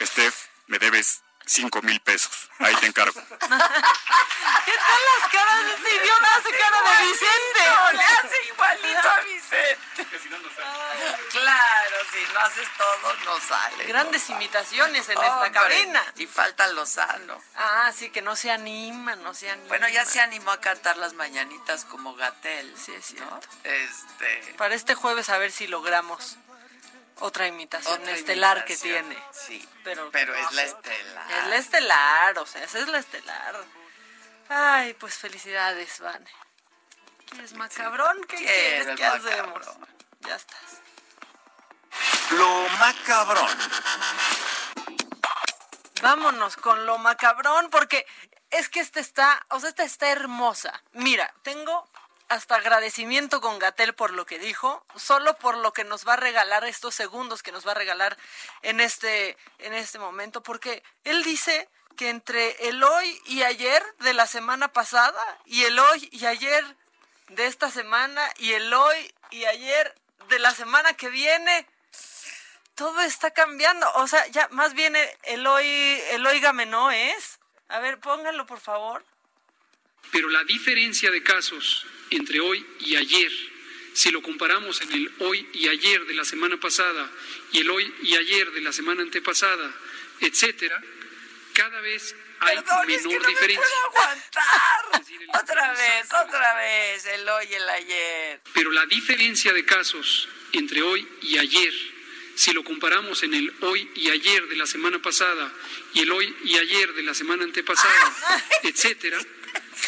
Steph, me debes cinco mil pesos. Ahí te encargo. ¿Qué tal las caras de este idiota? Hace cara de Vicente. le hace igualito a Vicente. Claro, si no haces todo, no sale. Grandes imitaciones en Hombre, esta cabina. Y falta Lozano. Ah, sí, que no se anima, no se anima. Bueno, ya se animó a cantar las mañanitas como Gatel. Sí, es cierto. Este. Para este jueves a ver si logramos otra imitación otra estelar imitación. que tiene. Sí. Pero, Pero no es la estelar. Es la estelar, o sea, esa es la estelar. Ay, pues felicidades, Vane. ¿Quieres macabrón? ¿Qué Quiero quieres? ¿Qué hacemos? macabrón. Ya estás. Lo macabrón. Vámonos con lo macabrón, porque es que esta está, o sea, esta está hermosa. Mira, tengo hasta agradecimiento con Gatel por lo que dijo, solo por lo que nos va a regalar estos segundos que nos va a regalar en este, en este momento, porque él dice que entre el hoy y ayer de la semana pasada y el hoy y ayer de esta semana y el hoy y ayer de la semana que viene, todo está cambiando. O sea, ya más bien el hoy, el oígame no es. A ver, pónganlo por favor. Pero la diferencia de casos entre hoy y ayer, si lo comparamos en el hoy y ayer de la semana pasada y el hoy y ayer de la semana antepasada, etcétera, cada vez hay Perdón, es menor que no diferencia. me aguantar. otra vez, otra vez, el hoy y el ayer. Pero la diferencia de casos entre hoy y ayer, si lo comparamos en el hoy y ayer de la semana pasada y el hoy y ayer de la semana antepasada, etcétera,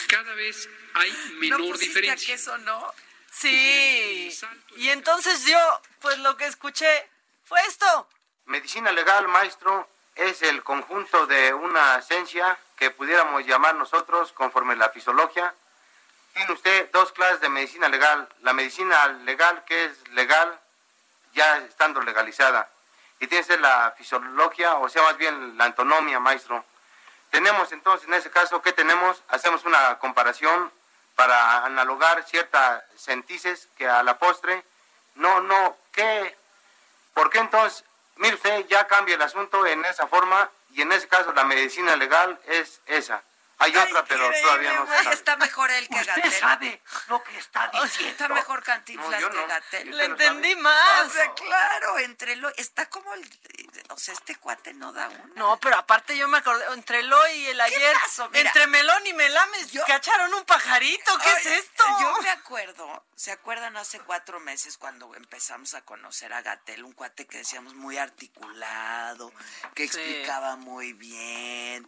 cada vez hay menor ¿No diferencia. a queso, no? Sí. Y entonces yo, pues lo que escuché fue esto. Medicina legal, maestro, es el conjunto de una ciencia que pudiéramos llamar nosotros conforme la fisiología. Tiene usted dos clases de medicina legal. La medicina legal, que es legal ya estando legalizada. Y tiene usted la fisiología, o sea, más bien la antonomía, maestro. Tenemos entonces, en ese caso, ¿qué tenemos? Hacemos una comparación para analogar ciertas sentices que a la postre, no, no, ¿qué? ¿Por qué entonces, mire usted, ya cambia el asunto en esa forma y en ese caso la medicina legal es esa? Hay otra, pero todavía no está. Está mejor él que Gatel. Usted sabe lo que está diciendo. Está mejor Cantinflas No, yo que. Gatel. Le entendí más. O sea, claro, entre lo está como el o sea, este cuate no da una. No, pero aparte yo me acordé, entre el hoy y el ayer, pasó? Mira. entre Melón y Melames, cacharon un pajarito, ¿qué es esto? Yo me acuerdo, ¿se acuerdan hace cuatro meses cuando empezamos a conocer a Gatel, un cuate que decíamos muy articulado, que Sí. explicaba muy bien?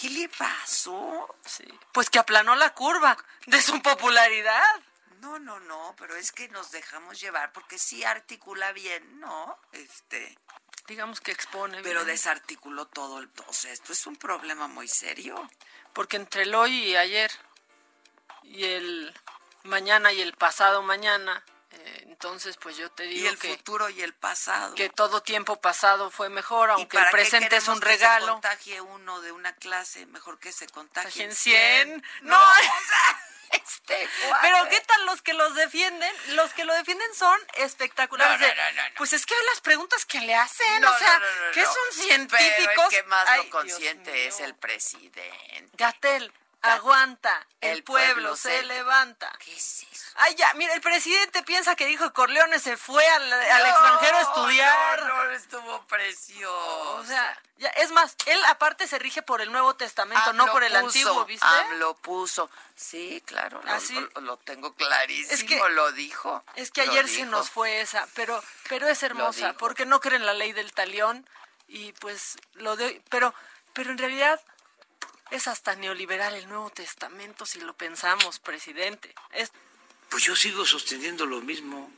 ¿Qué le pasó? Sí, pues que aplanó la curva de su popularidad. No, no, no, pero es que nos dejamos llevar porque sí articula bien, ¿no? Este, Digamos que expone. pero bien. desarticuló todo el, o sea, esto es un problema muy serio. Porque entre el hoy y ayer, y el mañana y el pasado mañana, entonces pues yo te Y digo el que, futuro y el pasado. que todo tiempo pasado fue mejor, ¿Y aunque el presente es un que se regalo. contagie uno de una clase, mejor que se contagie En 100. No, No. o sea, este. Pero ¿qué tal los que los defienden? Los que lo defienden son espectaculares. No, no, no. Pues es que las preguntas que le hacen, o sea, que son científicos. Pero el que más Ay, lo consiente es el presidente. Gatel, aguanta, el, El pueblo, pueblo se se- levanta. ¿Qué es eso? Ay, ya, mira, el presidente piensa que dijo que Corleone se fue al, al extranjero a estudiar. No, no, estuvo precioso. O sea, ya, es más, él aparte se rige por el Nuevo Testamento, no AMLO por el puso, Antiguo, ¿viste? AMLO puso. Sí, claro, lo, ¿Ah, sí? lo- lo tengo clarísimo, Es que- lo dijo. Es que lo ayer se dijo. nos fue esa, pero, pero es hermosa, porque no creen la ley del talión y pues lo de pero, pero en realidad es hasta neoliberal el Nuevo Testamento si lo pensamos, presidente. Es, Pues yo sigo sosteniendo lo mismo.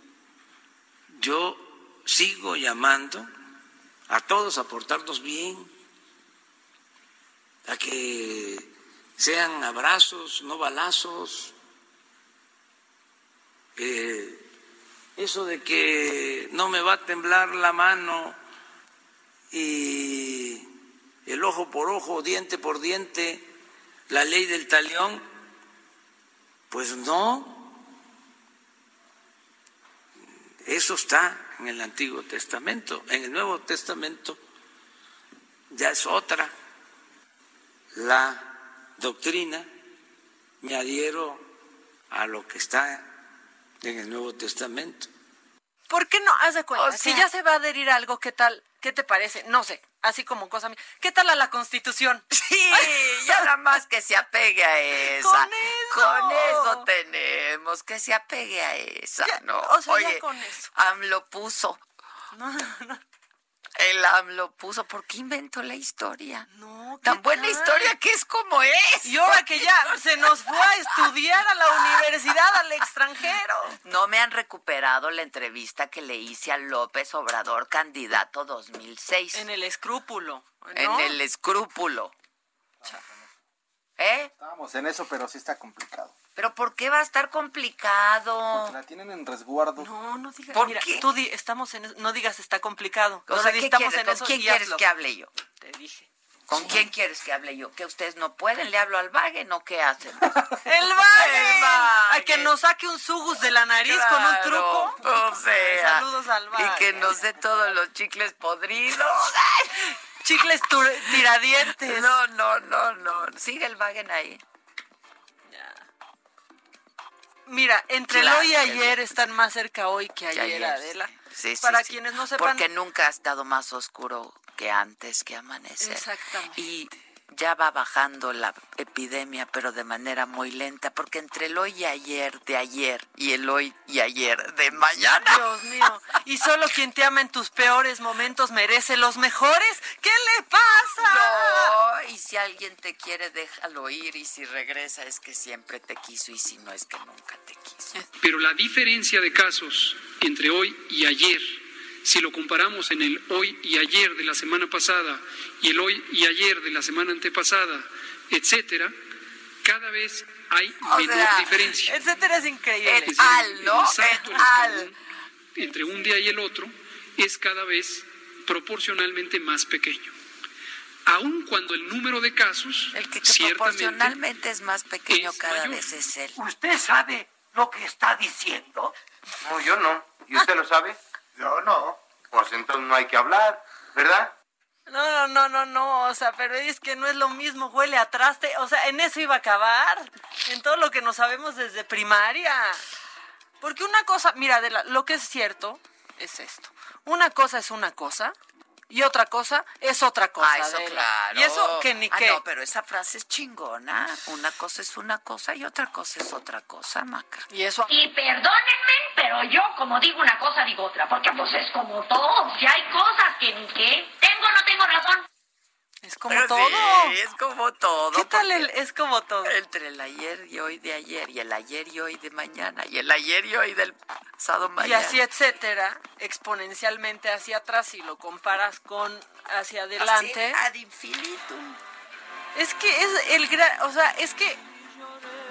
Yo sigo llamando a todos a portarnos bien, a que sean abrazos, no balazos. Eh, eso de que no me va a temblar la mano y el ojo por ojo, diente por diente, la ley del talión, pues no. Eso está en el Antiguo Testamento. En el Nuevo Testamento ya es otra la doctrina. Me adhiero a lo que está en el Nuevo Testamento. ¿Por qué no? Haz de cuenta, O si ya se va a adherir a algo, ¿qué tal? ¿Qué te parece? No sé, así como cosa mía. ¿Qué tal a la Constitución? Sí, ya nada más que se apegue a esa. Con eso. Con eso tenemos, que se apegue a esa, Ya, ¿no? o sea, ya con eso. AMLO puso, No, no, no. El AMLO puso, ¿por qué inventó la historia? No, ¿qué Tan buena tal? historia que es como es. Y ahora que ya se nos fue a estudiar a la universidad al extranjero. No me han recuperado la entrevista que le hice a López Obrador, candidato 2006. En el escrúpulo. En el escrúpulo. ¿Eh? Estábamos en eso, pero sí está complicado. ¿Pero por qué va a estar complicado? Porque la tienen en resguardo. No, no digas. ¿Por Mira, qué? tú di, estamos en eso- no digas está complicado. O No sea, di, ¿qué estamos quieres? en ¿Con eso quién y quieres hazlo. que hable yo? Te dije. ¿Con quién quieres que hable yo? ¿Que ustedes no pueden? ¿Le hablo al Wagen o qué hacen? ¡El Valle. A que nos saque un sugus de la nariz con un truco. O sea, Saludos al y que nos dé todos los chicles podridos. Chicles tiradientes. No, no, no, no. Sigue el Wagen ahí. Mira, entre Claro hoy y ayer están más cerca hoy que Que ayer, ayer, Adela. Sí, sí, Para sí. quienes no sepan, Porque nunca ha estado más oscuro que antes que amanecer. Exactamente. Y ya va bajando la epidemia, pero de manera muy lenta, porque entre el hoy y ayer de ayer y el hoy y ayer de mañana. Dios mío. Y solo quien te ama en tus peores momentos merece los mejores. ¿Qué le pasa? No, y si alguien te quiere, déjalo ir, y si regresa es que siempre te quiso, y si no es que nunca te quiso. Pero la diferencia de casos entre hoy y ayer, si lo comparamos en el hoy y ayer de la semana pasada y el hoy y ayer de la semana antepasada, etcétera, cada vez hay O menor sea, diferencia. Etcétera es increíble. El al, ¿no? salto, El el al. entre un día y el otro es cada vez proporcionalmente más pequeño. Aun cuando el número de casos El que, proporcionalmente es más pequeño es cada mayor. vez es él. ¿Usted sabe lo que está diciendo? No, yo no. ¿Y usted lo sabe? Yo no. Pues entonces no hay que hablar, ¿verdad? No, no, no, no, no, o sea, pero es que no es lo mismo, huele a traste, o sea, en eso iba a acabar, en todo lo que no sabemos desde primaria. Porque una cosa, mira, de lo que es cierto es esto. Una cosa es una cosa y otra cosa es otra cosa. Ah, eso claro. Y eso que ni ah, qué. No, pero esa frase es chingona. Una cosa es una cosa y otra cosa es otra cosa, Maca. Y eso. Y perdónenme, pero yo como digo una cosa digo otra, porque pues es como todo. Si hay cosas que ni qué, tengo o no tengo razón. Es como todo. Sí, es como todo. ¿Qué tal el es como todo? Entre el ayer y hoy de ayer, y el ayer y hoy de mañana, y el ayer y hoy del pasado mañana. Y así, etcétera, exponencialmente hacia atrás, si lo comparas con hacia adelante. Así, ad infinitum. Es que es el gran, o sea, es que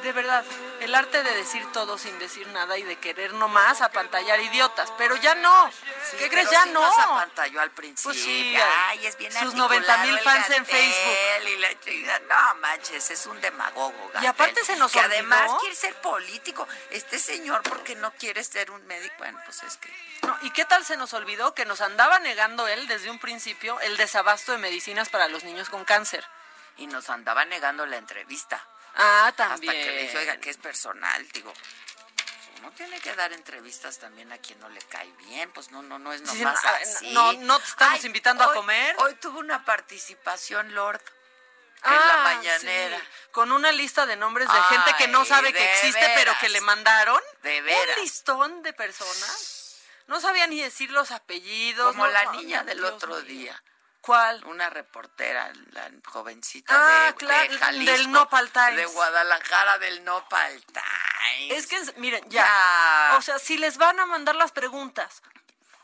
de verdad, el arte de decir todo sin decir nada y de querer nomás apantallar idiotas, pero ya no. Sí, ¿Qué crees? Ya sí no. nos apantalló al principio. Pues sí, Ay, es bien sus 90 mil fans en Facebook. Y la. No manches, es un demagogo. Y aparte se nos Que olvidó. además quiere ser político. Este señor, porque no quiere ser un médico? Bueno, pues es que. No, ¿Y qué tal se nos olvidó que nos andaba negando él desde un principio el desabasto de medicinas para los niños con cáncer? Y nos andaba negando la entrevista. Ah, también. Hasta que le dije, oiga, que es personal. Digo, uno tiene que dar entrevistas también a quien no le cae bien. Pues no, no, no es nomás no, ah, así. no, no te estamos Ay, invitando a comer. Hoy tuvo una participación, Lord. En Ah, la mañanera. sí, con una lista de nombres de gente que no sabe que existe, pero que le mandaron. De veras. Un listón de personas. No sabía ni decir los apellidos. Como no- la no, niña del Dios otro mío. día. ¿Cuál? Una reportera, la jovencita Ah, de, claro, de Jalisco, del Nopal Times. De Guadalajara, del Nopal Times. Es que, miren, ya. O sea, si les van a mandar las preguntas,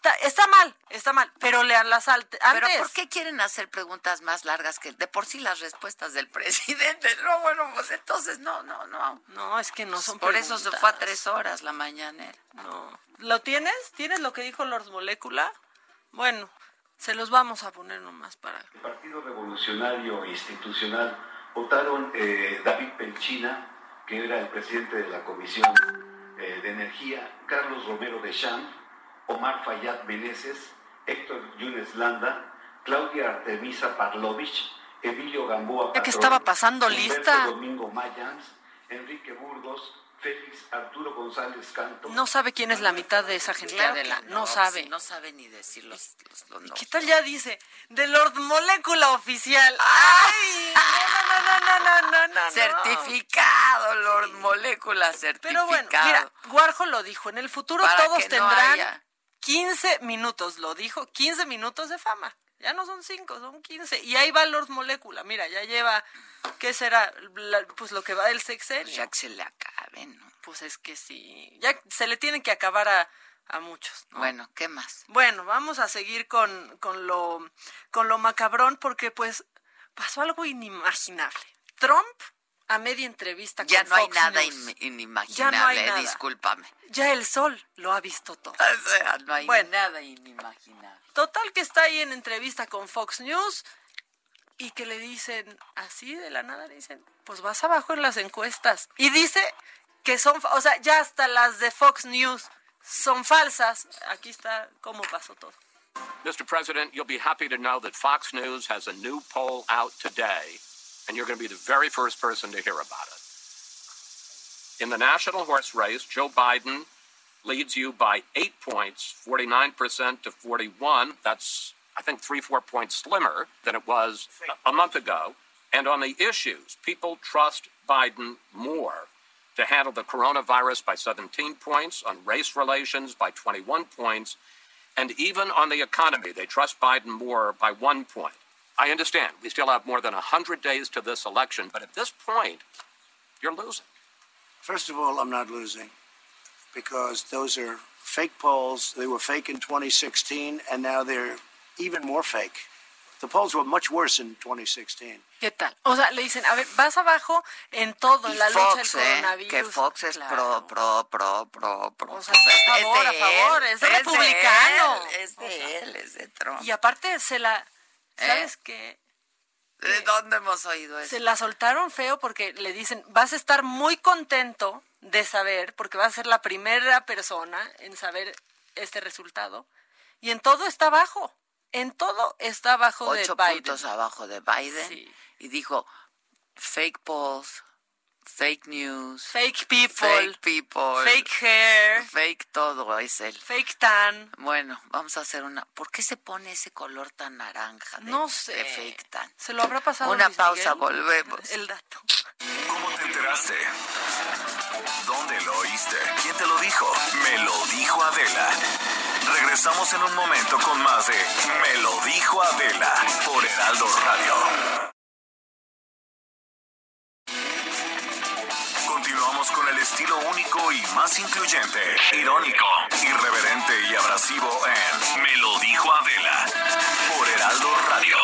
ta- está mal, está mal, pero lean las antes. Pero ¿por qué quieren hacer preguntas más largas que de por sí las respuestas del presidente? No, bueno, pues entonces no, no, no. No, es que no son Por eso se preguntas. fue a tres horas la mañanera. No. ¿Lo tienes? ¿Tienes lo que dijo Lord Molécula? Bueno, se los vamos a poner nomás para... El Partido Revolucionario Institucional votaron eh, David Pelchina, que era el presidente de la Comisión eh, de Energía, Carlos Romero de Champ, Omar Fayad Meneses, Héctor Yunes Landa, Claudia Artemisa Parlovich, Emilio Gamboa Patrón, estaba pasando Humberto lista. Domingo Mayans, Enrique Burgos, Félix Arturo González Canto. No sabe quién es la mitad de esa gente, Claro Adela. no, No, pues sabe. sí, no sabe ni decir los, los, los ¿Qué tal ya dice? De Lord Molécula Oficial. ¡Ay! No, no, no, no, no, no, no. Certificado, Lord Molécula, certificado. Pero bueno, mira, Warhol lo dijo, en el futuro Para todos tendrán haya. 15 minutos, lo dijo, 15 minutos de fama. Ya no son 5, son 15. Y ahí va Lord Molécula, mira, ya lleva, ¿qué será? La- pues lo que va del sexenio. Ya que se le acabe, ¿no? Pues es que sí, ya se le tiene que acabar a, a muchos. ¿no? Bueno, ¿qué más? Bueno, vamos a seguir con, con, lo, con lo macabrón porque pues pasó algo inimaginable. Trump a media entrevista Ya con no hay Fox nada News. inimaginable, Ya no hay nada. discúlpame. Ya el sol lo ha visto todo. O sea, no hay Bueno. nada inimaginable. Total que está ahí en entrevista con Fox News y que le dicen así de la nada, le dicen, pues vas abajo en las encuestas. Y dice que son, o sea, ya hasta las de Fox News son falsas. Aquí está cómo pasó todo. Mr. President, you'll be happy to know that Fox News has a new poll out today, and you're going to be the very first person to hear about it. In the national horse race, Joe Biden leads you by eight points, 49% to 41. That's, I think, three, four points slimmer than it was a month ago. And on the issues, people trust Biden more to handle the coronavirus by 17 points, on race relations by 21 points, and even on the economy, they trust Biden more by one point. I understand we still have more than 100 days to this election, but at this point, you're losing. First of all, I'm not losing because those are fake polls. They were fake in 2016, and now they're even more fake. The polls were much worse in 2016. ¿Qué tal? O sea, le dicen, a ver, vas abajo en todo, en Y la lucha del ¿eh? coronavirus. Que Fox es Claro. pro, pro, pro, pro, pro. O sea, está a favor, a favor, es de republicano. él, Es O de sea, él, es de Trump. Y aparte se la. ¿Sabes qué? ¿De dónde hemos oído eso? Se la soltaron feo porque le dicen, vas a estar muy contento de saber, porque vas a ser la primera persona en saber este resultado. Y en todo está bajo. en todo está abajo Ocho de Biden. puntos abajo de Biden. Y dijo, fake polls, fake news. Fake people. Fake people. Fake hair. Fake todo es él. Fake tan. Bueno, vamos a hacer una... ¿Por qué se pone ese color tan naranja? de- No sé. de fake tan? ¿Se lo habrá pasado Una Luis pausa, Miguel? volvemos. El dato. ¿Cómo te enteraste? ¿Dónde lo oíste? ¿Quién te lo dijo? Me lo dijo Adela. Regresamos en un momento con más de Me lo dijo Adela por Heraldo Radio. Continuamos con el estilo único y más incluyente, irónico, irreverente y abrasivo en Me lo dijo Adela por Heraldo Radio.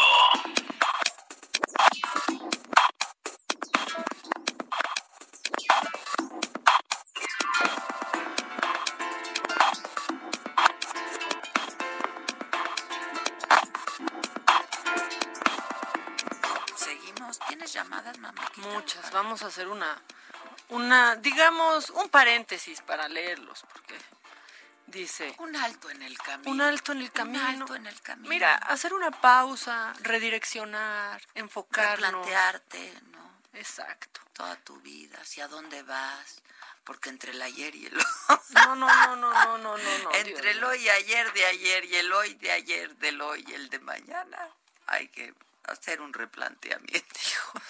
Seguimos. ¿Tienes llamadas, mamá? Muchas. Vamos a hacer una, una, digamos, un paréntesis para leerlos, porque dice... Un alto en el camino. Un alto en el camino. Un alto en el camino. Mira, hacer una pausa, redireccionar, enfocarnos. Replantearte, ¿no? Exacto. Toda tu vida, hacia dónde vas. Porque entre el ayer y el hoy. No, no, no, no, no, no, no. no entre el hoy ayer de ayer y el hoy de ayer del hoy y el de mañana. Hay que hacer un replanteamiento, hijos.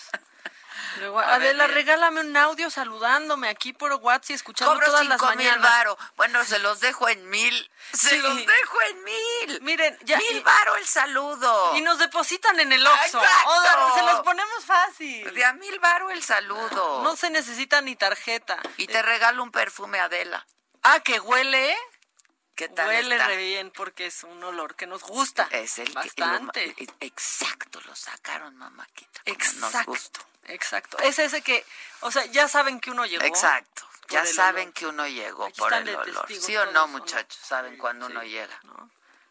Luego, A ver, Adela, mira. regálame un audio saludándome aquí por WhatsApp y escuchando Cobro todas las cinco mil mañanas. varo. Bueno, se los dejo en mil. Se Sí. los dejo en mil. Miren, ya. Mil y- varo el saludo. Y nos depositan en el Oxxo. Exacto. O sea, se los ponemos fácil. De a mil varo el saludo. No se necesita ni tarjeta. Y te regalo un perfume Adela. Ah, que huele. ¿Qué tal Huele está? re bien porque es un olor que nos gusta. Es el que- Bastante. lo- exacto, lo sacaron, mamáquita. nos Exacto. Exacto. Es ese que, o sea, ya saben que uno llegó. Exacto. Ya saben olor. que uno llegó Aquí por el olor. ¿Sí o no, todos, ¿o no? muchachos? Saben cuando uno llega.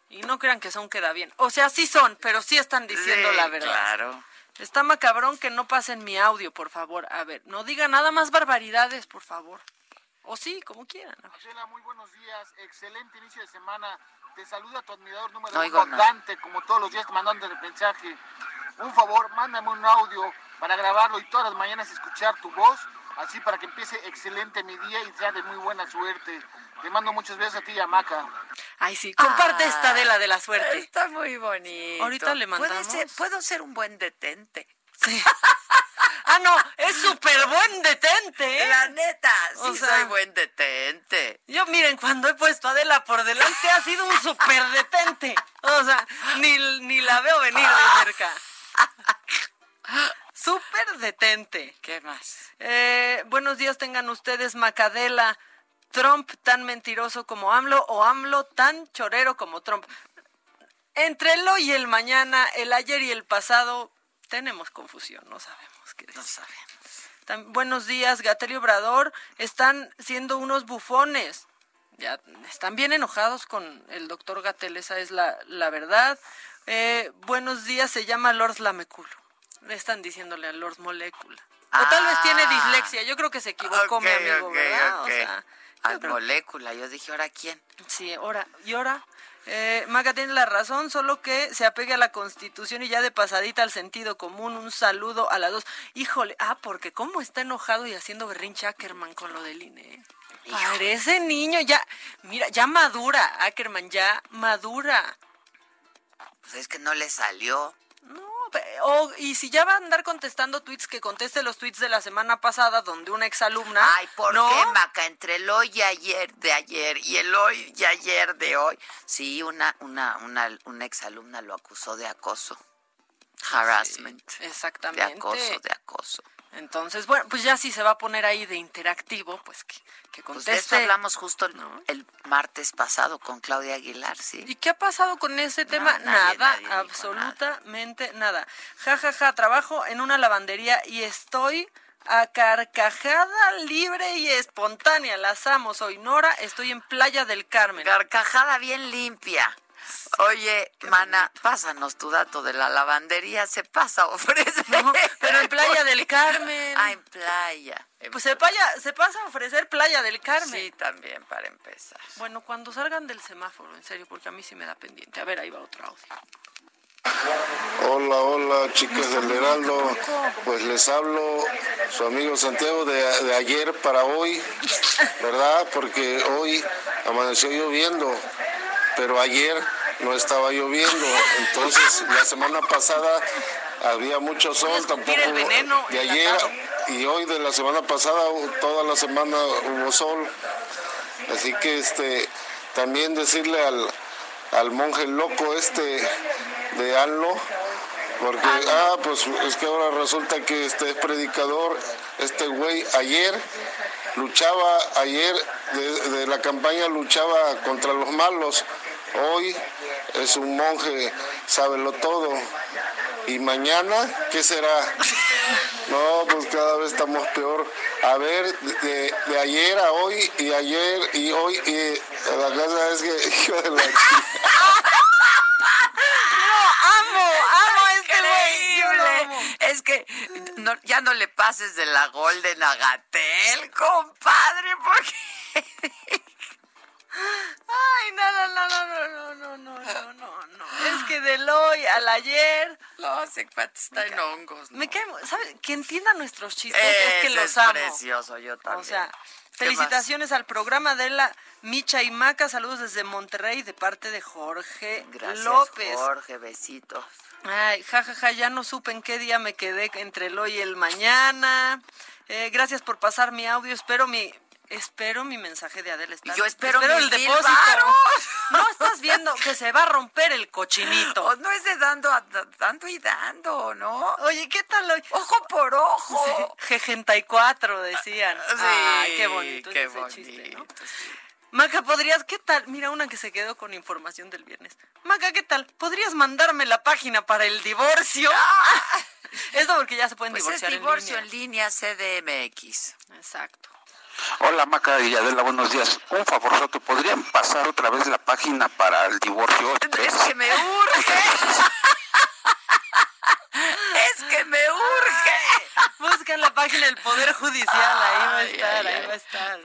Y no crean que son queda bien. O sea, sí son, pero sí están diciendo Sí, la verdad. Claro. Está macabrón que no pasen mi audio, por favor. A ver, no diga nada más barbaridades, por favor. O sí, como quieran. Marcela, muy buenos días. Excelente inicio de semana. Te saluda tu admirador número No uno. Dante, como todos los días mandando el mensaje. Un favor, mándame un audio para grabarlo y todas las mañanas escuchar tu voz, así para que empiece excelente mi día y sea de muy buena suerte. Te mando muchos besos a ti y a Maca. Ay, sí, comparte Ah, esta de la de la suerte. Está muy bonito. Ahorita le Puede mandamos. ser- puedo ser un buen detente. Sí. ah, no, es súper buen detente, ¿eh? La neta, sí O sea, soy buen detente. Yo, miren, cuando he puesto a Adela por delante ha sido un súper detente. O sea, ni, ni la veo venir de cerca. Súper detente. ¿Qué más? Eh, buenos días tengan ustedes, Macadela. Trump tan mentiroso como AMLO o AMLO tan chorero como Trump. Entre el hoy y el mañana, el ayer y el pasado, tenemos confusión, no sabemos qué decir. No sabemos. Buenos días, Gatel y Obrador. Están siendo unos bufones. Ya están bien enojados con el doctor Gatel, esa es la, la verdad. Eh, buenos días, se llama Lord Lameculo. Le están diciéndole a Lord Molécula. O tal vez tiene Ah. dislexia, yo creo que se equivocó mi amigo, ¿verdad? ok. O sea, yo creo- molécula, yo dije, ¿ahora quién? Sí, ahora, y ahora, eh, Maga tiene la razón, solo que se apegue a la constitución y ya de pasadita al sentido común, un saludo a las dos. Híjole, ah, porque cómo está enojado y haciendo berrinche Ackerman con lo del INE. ¿eh? Parece niño, ya, mira, ya madura, Ackerman, ya madura. Pues es que no le salió. No, o- y si ya va a andar contestando tweets, que conteste los tweets de la semana pasada donde una exalumna... Ay, ¿por ¿no? qué, Maca? Entre el hoy y ayer de ayer y el hoy y ayer de hoy. Sí, una, una, una, una exalumna lo acusó de acoso. Harassment. Exactamente. De acoso, de acoso. Entonces, bueno, pues ya si se va a poner ahí de interactivo, pues que, que Pues de conteste. eso hablamos justo el, el martes pasado con Claudia Aguilar, sí. ¿Y qué ha pasado con ese tema? nadie- nada, nadie absolutamente nada. Ja, ja, ja, trabajo en una lavandería y estoy a carcajada libre y espontánea. Las amo, soy Nora, estoy en Playa del Carmen. Carcajada bien limpia. Oye, mana, pásanos tu dato de la lavandería. Se pasa, ofrece. pero en Playa del Carmen. Ah, en playa. Pues se, paya- se pasa a ofrecer Playa del Carmen. Sí, también, para empezar. Bueno, cuando salgan del semáforo, en serio, porque a mí sí me da pendiente. A ver, ahí va otro audio. Hola, hola, chicas del Heraldo. Pues les hablo su amigo Santiago de, de ayer para hoy, ¿verdad? Porque hoy amaneció lloviendo, pero ayer no estaba lloviendo. Entonces, la semana pasada había mucho sol, tampoco. el veneno De ayer y hoy de la semana pasada, toda la semana hubo sol. Así que este también decirle al, al monje loco este de Anlo, porque ah pues es que ahora resulta que este es predicador, este güey ayer luchaba, ayer de, de la campaña luchaba contra los malos, hoy es un monje, sábelo todo. Y mañana, ¿qué será? No, pues cada vez estamos peor. A ver, de, de ayer a hoy, y ayer y hoy, y la cosa es que, hijo de la amo, amo a este güey. Yo lo amo. Es que no- ya no le pases de la Golden a Gatel, compadre, porque... Ay, no, no, no, no, no, no, no, no, no, no, no. Es que del hoy al ayer. No, ese cuate está en hongos. Me cae, ¿sabes? Que entienda nuestros chistes es que los es amo. precioso, yo también. O sea, ¿Qué felicitaciones al programa de la Micha y Maca. Saludos desde Monterrey de parte de Jorge Gracias, López. Jorge, besitos. Ay, jajaja, ya no supe en qué día me quedé entre el hoy y el mañana. Eh, gracias por pasar mi audio. Espero mi espero mi mensaje de Adela. Yo espero el depósito. No estás viendo que se va a romper el cochinito. O no es de dando, a- dando y dando, ¿no? Oye, ¿qué tal hoy? Ojo por ojo. G64 decían. Sí, Ay, qué bonito qué ese bonito, chiste, ¿no? Maca, ¿podrías, qué tal? Mira una que se quedó con información del viernes. Maca, ¿qué tal? ¿Podrías mandarme la página para el divorcio? Esto porque ya se pueden Pues es divorciar divorcio en en línea CDMX. Exacto. Hola Maca y Adela, buenos días. Un favorzote, ¿podrían pasar otra vez la página para el divorcio? Es que me urge. es que me urge. Busca en la página del Poder Judicial, ahí va a Ay, estar, ay, ahí va a estar.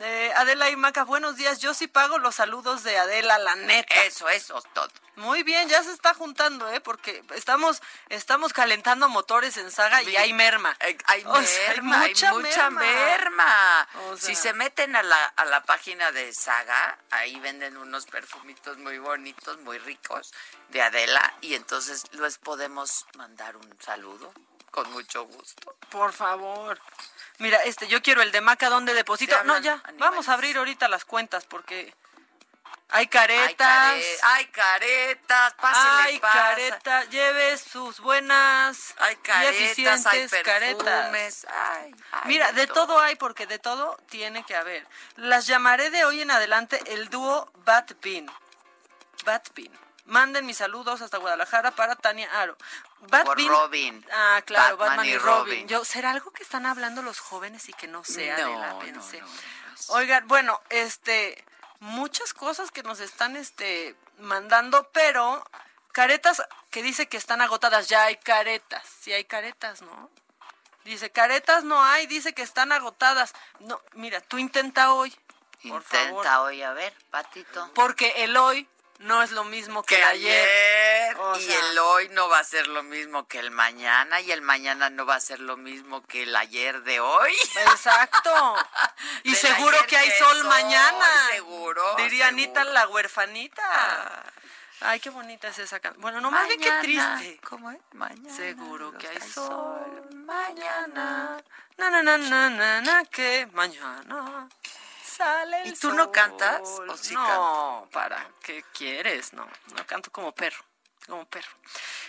Eh, Adela y Maca, buenos días. Yo sí pago los saludos de Adela, la neta. Eso, eso, todo. Muy bien, ya se está juntando, ¿eh? Porque estamos, estamos calentando motores en saga y hay merma. Hay O sea, merma, hay mucha mucha merma. merma. O si se meten a la, a la página de Saga, ahí venden unos perfumitos muy bonitos, muy ricos de Adela y entonces les podemos mandar un saludo con mucho gusto. Por favor. Mira, este, yo quiero el de Maca, ¿dónde deposito? No, ya, animales. vamos a abrir ahorita las cuentas porque hay Hay, caretas. care- hay caretas, pásele, Hay pasa. careta, lleve sus buenas Hay y caretas, hay eficientes perfumes. caretas. Ay, ay, Mira, de todo hay porque de todo tiene que haber. Las llamaré de hoy en adelante el dúo Bat Bean. Bat Bean. Manden mis saludos hasta Guadalajara para Tania Aro. Bat Por Bean- Robin. Ah, claro, Batman Batman, y y Robin. Robin. Yo, ¿será algo que están hablando los jóvenes y que no sea No, de la no, pensé? no, Oigan, bueno, este, muchas cosas que nos están, este, mandando, pero caretas que dice que están agotadas. Ya hay caretas, sí hay caretas, ¿no? Dice, caretas no hay, dice que están agotadas. No, mira, tú intenta hoy. Por Intenta favor. hoy, a ver, Patito. Porque el hoy no es lo mismo que, ayer, O y el hoy no va a ser lo mismo que el mañana y el mañana no va a ser lo mismo que el ayer de hoy. Exacto. Y seguro que hay sol mañana. seguro, Diría. Anita la huerfanita. Ay, qué bonita es esa canción. Bueno, no más bien qué Mañana. triste. ¿Cómo es? Mañana. Seguro que hay hay sol mañana. Na, na, na, na, na, na, que mañana sale el ¿Y tú no cantas, o sí no, para, ¿qué quieres? No, no canto como perro, como perro.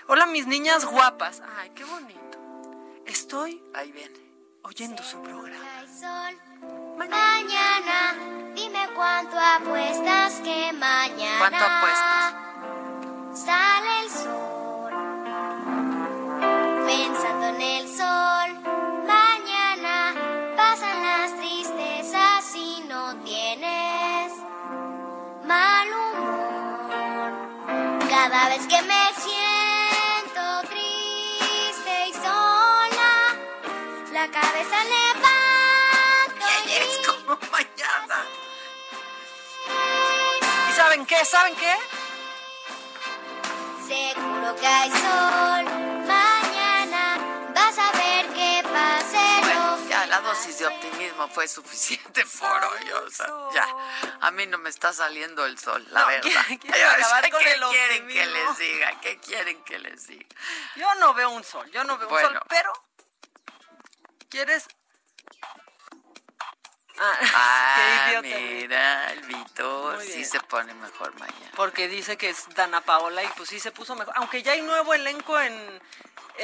Hola, mis niñas guapas. Ay, qué bonito. Estoy Ahí viene. oyendo su programa. Mañana, dime cuánto apuestas que mañana. ¿Cuánto apuestas? Sale el sol. Pensando en el sol. Cada vez que me siento triste y sola, la cabeza levanto y Es como mañana. ¿Y saben qué? ¿Saben qué? seguro que hay sol. Dosis de optimismo fue suficiente por hoy. O sea, ya, a mí no me está saliendo el sol, la No, verdad. ¿Qué quieren que les diga? ¿Qué quieren que les diga? Yo no veo un sol, yo no veo un Bueno. sol, pero ¿quieres? Ah, Ah, mira, el Vitor sí se pone mejor mañana. Porque dice que es Dana Paola y pues sí se puso mejor. Aunque ya hay nuevo elenco en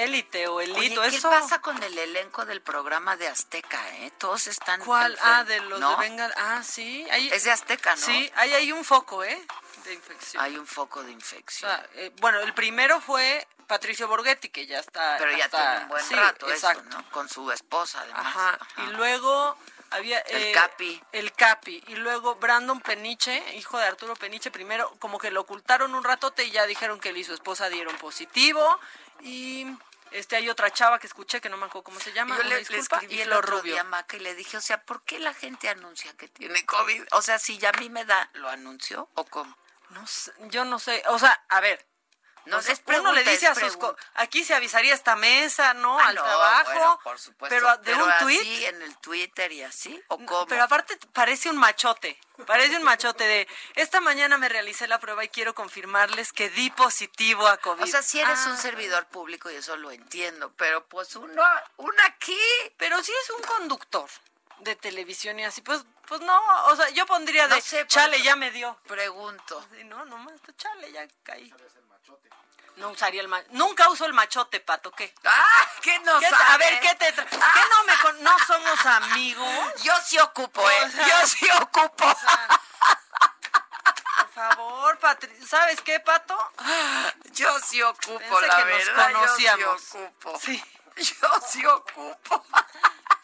Élite o Oye, Elito, ¿qué eso. pasa con el elenco del programa de Azteca, eh? Todos están... ¿Cuál? Ah, de los ¿no? de Venga. Ah, sí. Es de Azteca, ¿no? Sí, ahí hay un foco, ¿eh? De infección. Hay un foco de O infección. sea, eh, bueno, el primero fue Patricio Borghetti, que ya está. Pero ya hasta- tiene un buen sí, rato exacto. eso, ¿no? Con su esposa, además. Ajá. Y luego había... El eh, Capi. El Capi. Y luego Brandon Peniche, hijo de Arturo Peniche, primero como que lo ocultaron un ratote y ya dijeron que él y su esposa dieron positivo. Y este hay otra chava que escuché que no me acuerdo cómo se llama. Yo le, escribí y el otro Rubio. día Maca y le dije, o sea, ¿por qué la gente anuncia que tiene COVID? O sea, si ya a mí me da, ¿lo anunció o cómo? No sé, yo no sé, o sea, a ver. No, sea, es uno le dice a sus... co-. Aquí se avisaría esta mesa, ¿no? Ah, Al no, trabajo. bueno, por supuesto. Pero de un tuit. en el Twitter y así, ¿o cómo? Pero aparte parece un machote, parece un machote de esta mañana me realicé la prueba y quiero confirmarles que di positivo a COVID. O sea, si eres Ah, un servidor público y eso lo entiendo, pero pues uno, uno aquí. Pero si es un conductor de televisión y así, pues, pues no, o sea, yo pondría de No sé, por chale, ya me dio. Pregunto. Sí, no, nomás, pues, chale, ya caí. No usaría el machote. Nunca uso el machote, pato, ¿qué? ¡Ah! ¿Qué no ¿Qué sabes? A ver, ¿qué te tra- ¿Qué no me con- no somos amigos? Yo sí ocupo, ¿eh? O sea, Yo sí ocupo. Por favor, Patri, ¿sabes qué, pato? Yo sí ocupo, Pensé la que nos verdad. conocíamos. Yo sí ocupo. Sí. Yo sí ocupo.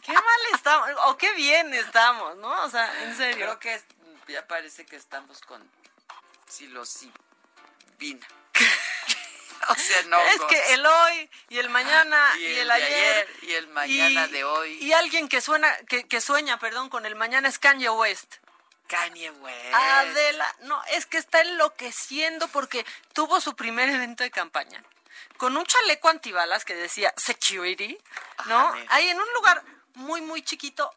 Qué mal estamos, o qué bien estamos, ¿no? O sea, en serio. Creo que ya parece que estamos con psilocibina. o sea, no. es que el hoy y el mañana y, Y el, el de ayer, ayer y el mañana de hoy. Y alguien que suena, que, que sueña, perdón, con el mañana es Kanye West. Kanye West. Adela, no, es que está enloqueciendo porque tuvo su primer evento de campaña con un chaleco antibalas que decía security, ¿no? Ahí en un lugar muy, muy chiquito,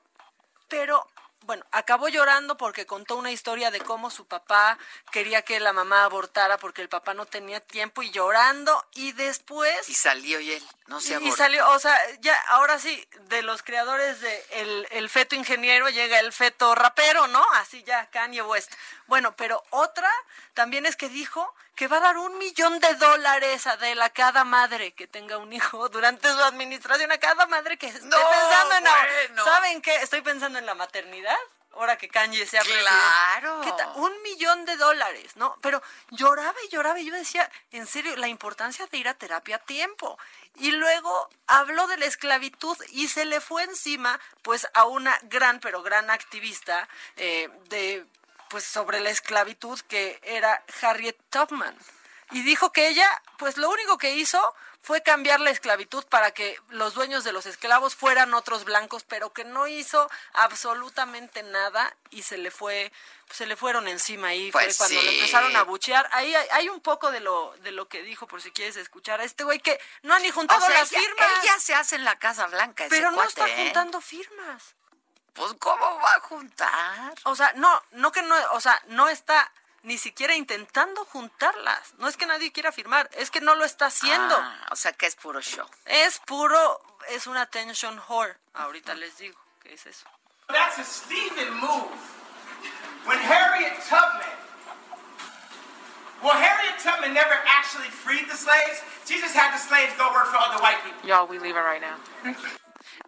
pero bueno, acabó llorando porque contó una historia de cómo su papá quería que la mamá abortara porque el papá no tenía tiempo y llorando y después Y salió y él, no se y abortó. salió, o sea, ya ahora sí, de los creadores de el, el feto ingeniero llega el feto rapero, ¿no? Así ya, Kanye West. Bueno, pero otra también es que dijo que va a dar un millón de dólares a de la cada madre que tenga un hijo durante su administración, a cada madre que esté No, pensando en... bueno. ¿Saben qué? Estoy pensando en la maternidad. Ahora que Kanye sea presidente. Claro. Un millón de dólares, ¿no? Pero lloraba y lloraba y yo decía, en serio, la importancia de ir a terapia a tiempo. Y luego habló de la esclavitud y se le fue encima, pues, a una gran, pero gran activista eh, de, pues, sobre la esclavitud que era Harriet Tubman. Y dijo que ella, pues, lo único que hizo fue cambiar la esclavitud para que los dueños de los esclavos fueran otros blancos, pero que no hizo absolutamente nada y se le fue, se le fueron encima ahí, Pues fue cuando le empezaron a buchear. Ahí hay, hay un poco de lo, de lo que dijo, por si quieres escuchar a este güey que no ha ni juntado O sea, las ella- firmas. ella se hace en la Casa Blanca, ese pero no está ¿eh? juntando firmas. Pues, ¿cómo va a juntar? O sea, no, no que no, o sea, no está ni siquiera intentando juntarlas. No es que nadie quiera firmar, es que no lo está haciendo. Ah, o sea, que es puro show. Es puro, es una attention whore. Ahorita les digo qué es eso. That's a Stephen move. When Harriet Tubman, well, Harriet Tubman never actually freed the slaves. She just had the slaves go work for other white people. Y'all, we leaving right now.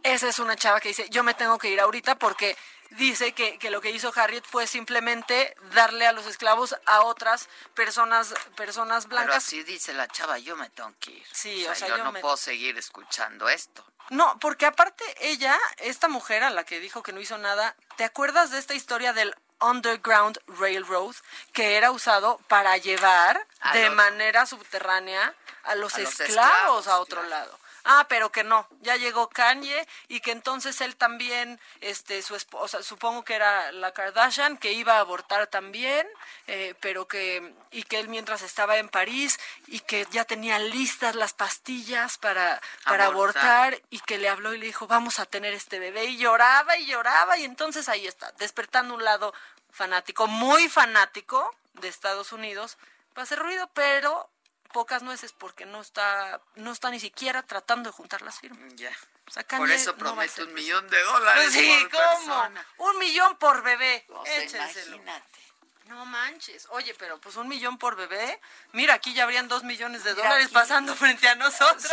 Esa es una chava que dice, yo me tengo que ir ahorita porque dice que, que lo que hizo Harriet fue simplemente darle a los esclavos a otras personas, personas Pero blancas. así dice la chava, yo me tengo que ir. Sí, o sea, o sea, yo, yo no me- puedo seguir escuchando esto. No, porque aparte ella, esta mujer a la que dijo que no hizo nada, ¿te acuerdas de esta historia del Underground Railroad, que era usado para llevar A de los- manera subterránea a los, A los esclavos, esclavos, a otro lado. Ah, pero que no, ya llegó Kanye y que entonces él también, este, su esposa, supongo que era la Kardashian, que iba a abortar también, eh, pero que, y que él mientras estaba en París y que ya tenía listas las pastillas para, para Abortar. abortar y que le habló y le dijo, vamos a tener este bebé y lloraba y lloraba y entonces ahí está, despertando un lado fanático, muy fanático de Estados Unidos, va a hacer ruido, pero pocas nueces porque no está no está ni siquiera tratando de juntar las firmas. Ya. O sea, Por eso no promete un millón de dólares. Pues sí, por ¿cómo? persona. Un millón por bebé. O sea, Échenselo. imagínate. No manches. Oye, pero pues un millón por bebé. Mira, aquí ya habrían dos millones de Mira dólares aquí. pasando frente a nosotros.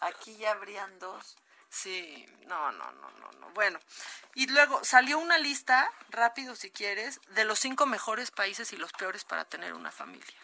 Aquí ya habrían dos. Sí, no, no, no, no, no. Bueno, y luego salió una lista, rápido si quieres, de los cinco mejores países y los peores para tener una familia.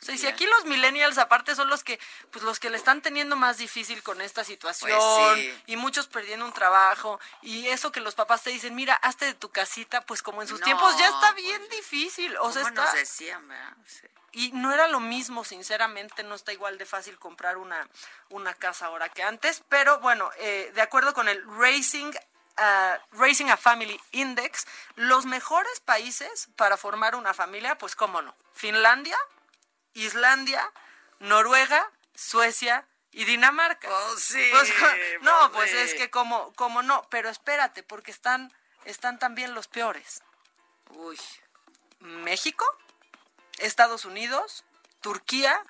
O sea, y si aquí los millennials aparte son los que, pues los que le están teniendo más difícil con esta situación Pues sí. y muchos perdiendo un trabajo y eso que los papás te dicen, mira, hazte de tu casita, pues como en sus No, tiempos ya está pues, bien difícil. O sea, ¿Cómo está, nos decían, verdad? Sí. y no era lo mismo, sinceramente, no está igual de fácil comprar una, una casa ahora que antes, pero bueno, eh, de acuerdo con el Racing, ah, Racing a Family Index, los mejores países para formar una familia, pues cómo no, Finlandia, Islandia, Noruega, Suecia y Dinamarca. Pues sí, Pues, no, pues pues es que como, como no, pero espérate, porque están, están también los peores. Uy. México, Estados Unidos, Turquía,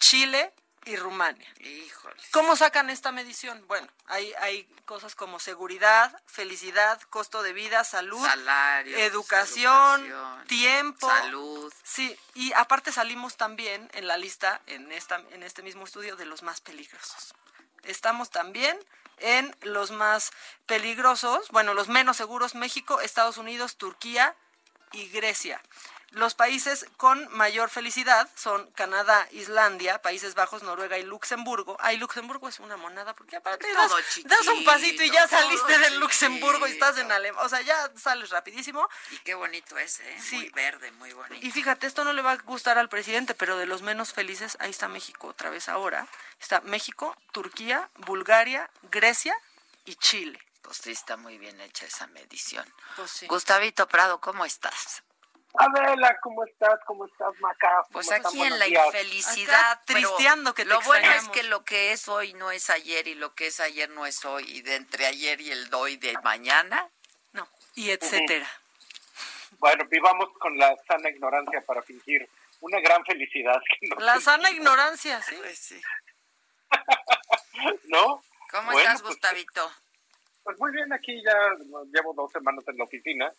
Chile y Rumania. Híjole. ¿Cómo sacan esta medición? Bueno, hay, hay cosas como seguridad, felicidad, costo de vida, salud, Salario, educación, educación, tiempo, salud. Sí, y aparte salimos también en la lista, en, esta, en este mismo estudio, de los más peligrosos. Estamos también en los más peligrosos, bueno, los menos seguros, México, Estados Unidos, Turquía y Grecia. Los países con mayor felicidad son Canadá, Islandia, Países Bajos, Noruega y Luxemburgo. Ay, Luxemburgo es una monada porque aparte das, das un pasito y ya saliste del Luxemburgo y estás en. Alemania. O sea, ya sales rapidísimo. Y qué bonito es, ¿eh? Sí. Muy verde, muy bonito. Y fíjate, esto no le va a gustar al presidente, pero de los menos felices, ahí está México otra vez ahora. Está México, Turquía, Bulgaria, Grecia y Chile. Pues sí, está muy bien hecha esa medición. Pues sí. Gustavito Prado, ¿cómo estás? Adela, ¿cómo estás? ¿Cómo estás, Maca? Pues aquí en la días. infelicidad. Acá tristeando que te Lo bueno es que lo que es hoy no es ayer y lo que es ayer no es hoy. Y de entre ayer y el hoy de mañana. No, y etcétera. Bueno, vivamos con la sana ignorancia para fingir una gran felicidad. que no La sana ignorancia, sí. Pues sí. ¿No? ¿Cómo Bueno, estás, pues, Gustavito? Pues muy bien, aquí ya llevo dos semanas en la oficina,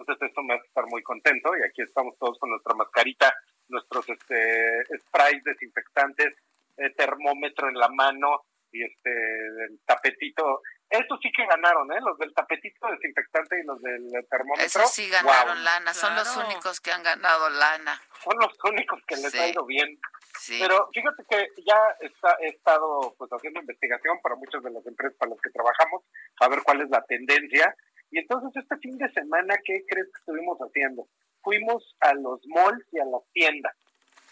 entonces esto me hace estar muy contento y aquí estamos todos con nuestra mascarita, nuestros este, sprays desinfectantes, eh, termómetro en la mano y este el tapetito. Estos sí que ganaron, ¿eh? Los del tapetito desinfectante y los del termómetro. Esos sí ganaron lana. Son los únicos que han ganado lana. Son los únicos que les Sí. ha ido bien. Sí. Pero fíjate que ya está, he estado pues haciendo investigación para muchas de las empresas para las que trabajamos, a ver cuál es la tendencia. Y entonces este fin de semana, ¿qué crees que estuvimos haciendo? Fuimos a los malls y a las tiendas.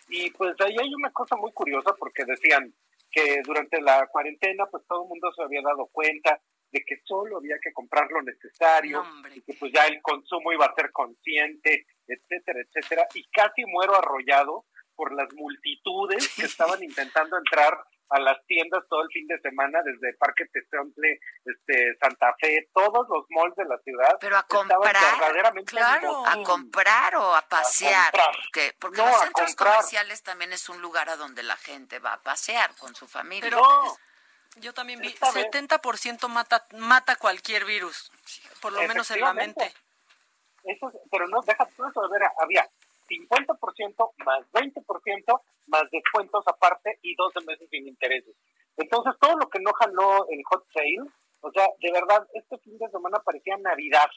Y pues ahí hay una cosa muy curiosa porque decían que durante la cuarentena pues todo el mundo se había dado cuenta de que solo había que comprar lo necesario hombre, y que pues ya el consumo iba a ser consciente, etcétera, etcétera. Y casi muero arrollado por las multitudes que estaban intentando entrar a las tiendas todo el fin de semana desde Parque Tezontle, este Santa Fe, todos los malls de la ciudad. Pero a comprar, verdaderamente claro. a comprar o a pasear. Porque, porque No, los centros comerciales también es un lugar a donde la gente va a pasear con su familia. Pero No. yo también vi, Esta vez- 70% mata, mata cualquier virus, por lo menos en la mente. Eso, es- pero no, deja todo eso, a ver, había 50% más 20% más descuentos aparte y 12 meses sin intereses. Entonces, todo lo que no jaló el hot sale, o sea, de verdad, este fin de semana parecía Navidad.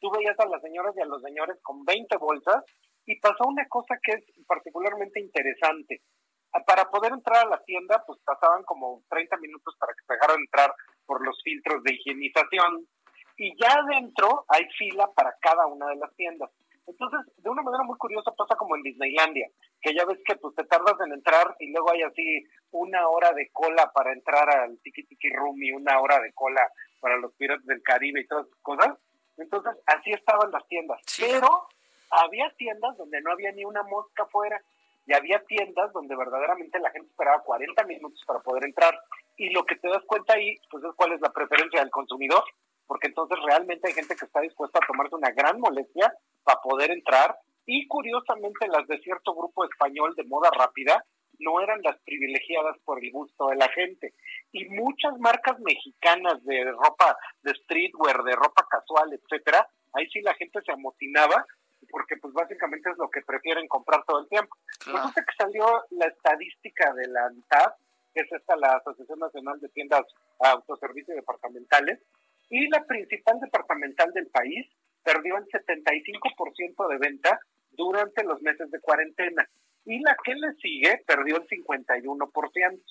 Tú veías a las señoras y a los señores con 20 bolsas y pasó una cosa que es particularmente interesante. Para poder entrar a la tienda, pues pasaban como 30 minutos para que te dejaran entrar por los filtros de higienización. y ya adentro hay fila para cada una de las tiendas. Entonces, de una manera muy curiosa pasa como en Disneylandia, que ya ves que pues te tardas en entrar y luego hay así una hora de cola para entrar al Tiki Tiki Room y una hora de cola para los Piratas del Caribe y todas esas cosas. Entonces, así estaban las tiendas. Pero había tiendas donde no había ni una mosca afuera y había tiendas donde verdaderamente la gente esperaba 40 minutos para poder entrar. Y lo que te das cuenta ahí, pues es cuál es la preferencia del consumidor, porque entonces realmente hay gente que está dispuesta a tomarse una gran molestia para poder entrar. Y curiosamente las de cierto grupo español de moda rápida no eran las privilegiadas por el gusto de la gente. Y muchas marcas mexicanas de ropa, de streetwear, de ropa casual, etcétera, ahí sí la gente se amotinaba porque pues básicamente es lo que prefieren comprar todo el tiempo. Resulta que salió la estadística de la ANTAD, que es esta la Asociación Nacional de Tiendas Autoservicios Departamentales, y la principal departamental del país perdió el 75% de venta durante los meses de cuarentena y la que le sigue perdió el 51%.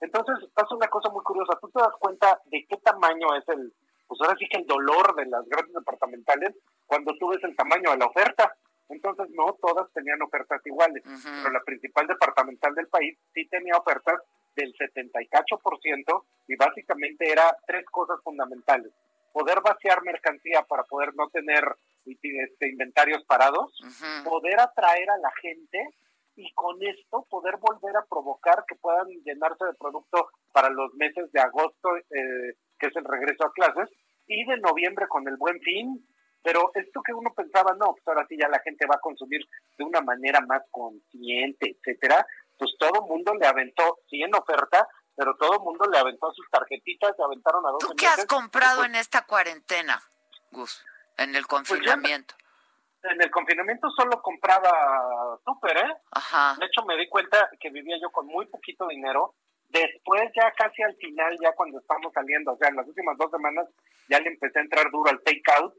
Entonces pasa una cosa muy curiosa, tú te das cuenta de qué tamaño es el, pues ahora sí que el dolor de las grandes departamentales cuando tú ves el tamaño de la oferta. Entonces no todas tenían ofertas iguales, pero la principal departamental del país sí tenía ofertas del 78% y básicamente era tres cosas fundamentales. Poder vaciar mercancía para poder no tener este, inventarios parados, poder atraer a la gente y con esto poder volver a provocar que puedan llenarse de producto para los meses de agosto, eh, que es el regreso a clases, y de noviembre con el buen fin. Pero esto que uno pensaba, no, pues ahora sí ya la gente va a consumir de una manera más consciente, etcétera, pues todo el mundo le aventó, sí en oferta, pero todo el mundo le aventó sus tarjetitas, se aventaron a dos ¿Tú qué has comprado en esta cuarentena, Gus? En el Pues confinamiento. en el confinamiento solo compraba súper, ¿eh? Ajá. De hecho, me di cuenta que vivía yo con muy poquito dinero. Después, ya casi al final, ya cuando estamos saliendo, o sea, en las últimas dos semanas, ya le empecé a entrar duro al take-out.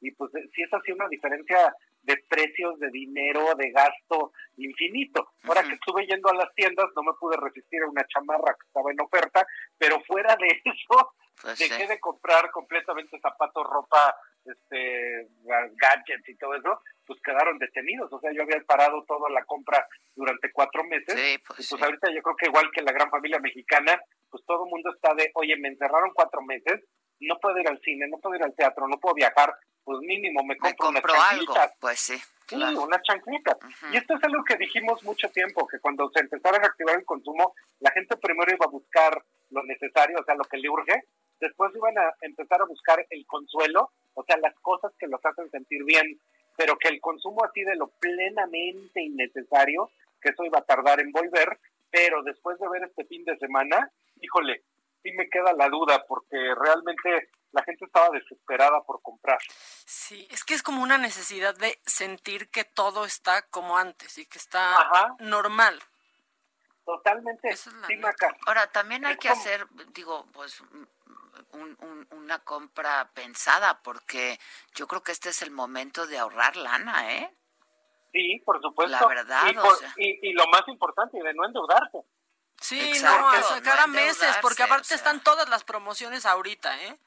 Y pues eh, sí es así una diferencia de precios, de dinero, de gasto infinito. Ahora que estuve yendo a las tiendas, no me pude resistir a una chamarra que estaba en oferta, pero fuera de eso, Pues dejé sí. de comprar completamente zapatos, ropa, este, gadgets y todo eso, pues quedaron detenidos. O sea, yo había parado toda la compra durante cuatro meses. Sí, y pues pues ahorita yo creo que igual que la gran familia mexicana, pues todo el mundo está de, oye, me encerraron cuatro meses, no puedo ir al cine, no puedo ir al teatro, no puedo viajar, pues mínimo me compro Me unas compro algo. Pues sí. Sí, unas chanclitas. Y esto es algo que dijimos mucho tiempo, que cuando se empezara a reactivar el consumo, la gente primero iba a buscar lo necesario, o sea, lo que le urge, después iban a empezar a buscar el consuelo, o sea, las cosas que los hacen sentir bien, pero que el consumo así de lo plenamente innecesario, que eso iba a tardar en volver, pero después de ver este fin de semana, híjole, sí me queda la duda, porque realmente la gente estaba desesperada por comprar. Sí, es que es como una necesidad de sentir que todo está como antes y que está Ajá. normal. Totalmente. Sí, Maca. Ahora, también hay Es que como- hacer, digo, pues un- un- una compra pensada, porque yo creo que este es el momento de ahorrar lana, ¿eh? Sí, por supuesto. La verdad, y, o por- sea. y, y lo más importante, de no endeudarse. Sí, Exacto, no, a no sacar a meses, porque aparte o sea. están todas las promociones ahorita, ¿eh?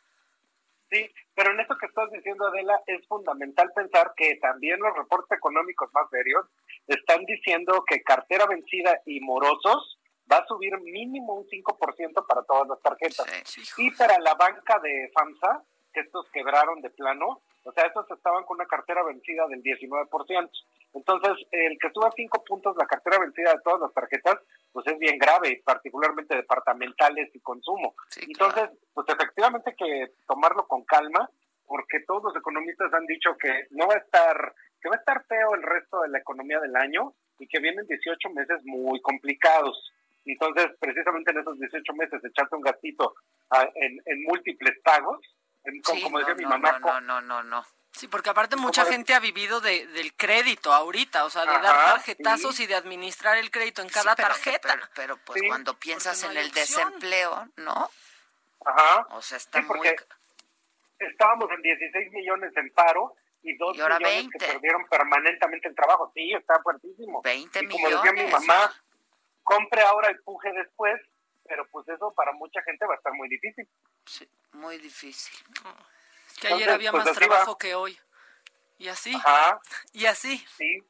Sí, pero en esto que estás diciendo, Adela, es fundamental pensar que también los reportes económicos más serios están diciendo que cartera vencida y morosos va a subir mínimo un 5% para todas las tarjetas. y para la banca de FAMSA, que estos quebraron de plano, o sea, estos estaban con una cartera vencida del 19%. Entonces, el que suba 5 puntos la cartera vencida de todas las tarjetas, pues es bien grave, particularmente departamentales y consumo. Entonces, pues efectivamente hay que tomarlo con calma, porque todos los economistas han dicho que no va a estar, que va a estar feo el resto de la economía del año y que vienen 18 meses muy complicados. Entonces, precisamente en esos 18 meses, echarte un gastito ah, en, en múltiples pagos, como, Sí, como decía no, mi no, mamá, no, no, no, no. Sí, porque aparte mucha gente ha vivido de, del crédito ahorita, o sea, de Ajá, dar tarjetazos sí. y de administrar el crédito en Sí, cada pero- tarjeta. Pero, pero, pues Sí, cuando piensas no en el opción. desempleo, ¿no? Ajá. O sea, está Sí, muy... estábamos en 16 millones en paro y 2 Y ahora millones 20. que perdieron permanentemente el trabajo. Sí, está fuertísimo. 20 y como decía mi millones. mamá, compre ahora y puje después, pero pues eso para mucha gente va a estar muy difícil. Sí, muy difícil. Que ayer Entonces, había pues, más va. trabajo que hoy. Y así. Ajá. Y así. Sí,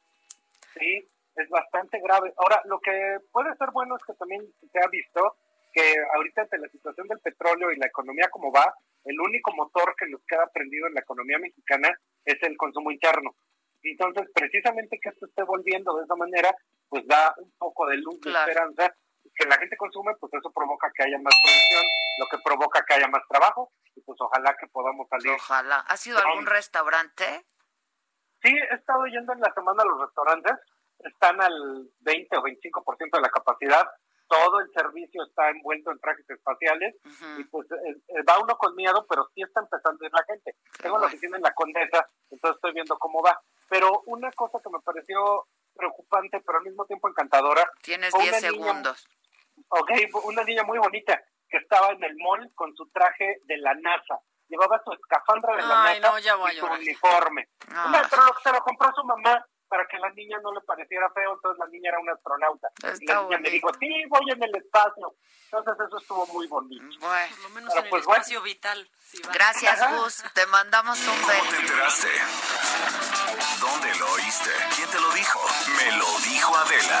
sí, es bastante grave. Ahora, lo que puede ser bueno es que también se ha visto que ahorita ante la situación del petróleo y la economía como va, el único motor que nos queda prendido en la economía mexicana es el consumo interno. Entonces, precisamente que esto esté volviendo de esa manera, pues da un poco de luz, de Claro. esperanza, que la gente consume, pues eso provoca que haya más producción, lo que provoca que haya más trabajo, y pues ojalá que podamos salir. Ojalá. ¿Ha sido algún restaurante? Sí, he estado yendo en la semana a los restaurantes, están al 20 o 25% de la capacidad, todo el servicio está envuelto en trajes espaciales y pues eh, eh, va uno con miedo, pero sí está empezando a ir la gente. Tengo la oficina en la Condesa, entonces estoy viendo cómo va. Pero una cosa que me pareció preocupante, pero al mismo tiempo encantadora. Tienes fue 10 una niña- segundos. Ok, una niña muy bonita que estaba en el mall con su traje de la NASA. Llevaba su escafandra de la Ay, NASA no, ya voy y su uniforme. Ah. Pero lo, se lo compró su mamá para que a la niña no le pareciera feo, entonces la niña era una astronauta. y Está la niña me bonito. dijo, sí, voy en el espacio. Entonces eso estuvo muy bonito. Bueno, Por lo menos Pero en el pues bueno. espacio vital. sí va. Gracias, Gus. Te mandamos un ¿Cómo te beso. enteraste? ¿Dónde lo oíste? ¿Quién te lo dijo? Me lo dijo Adela.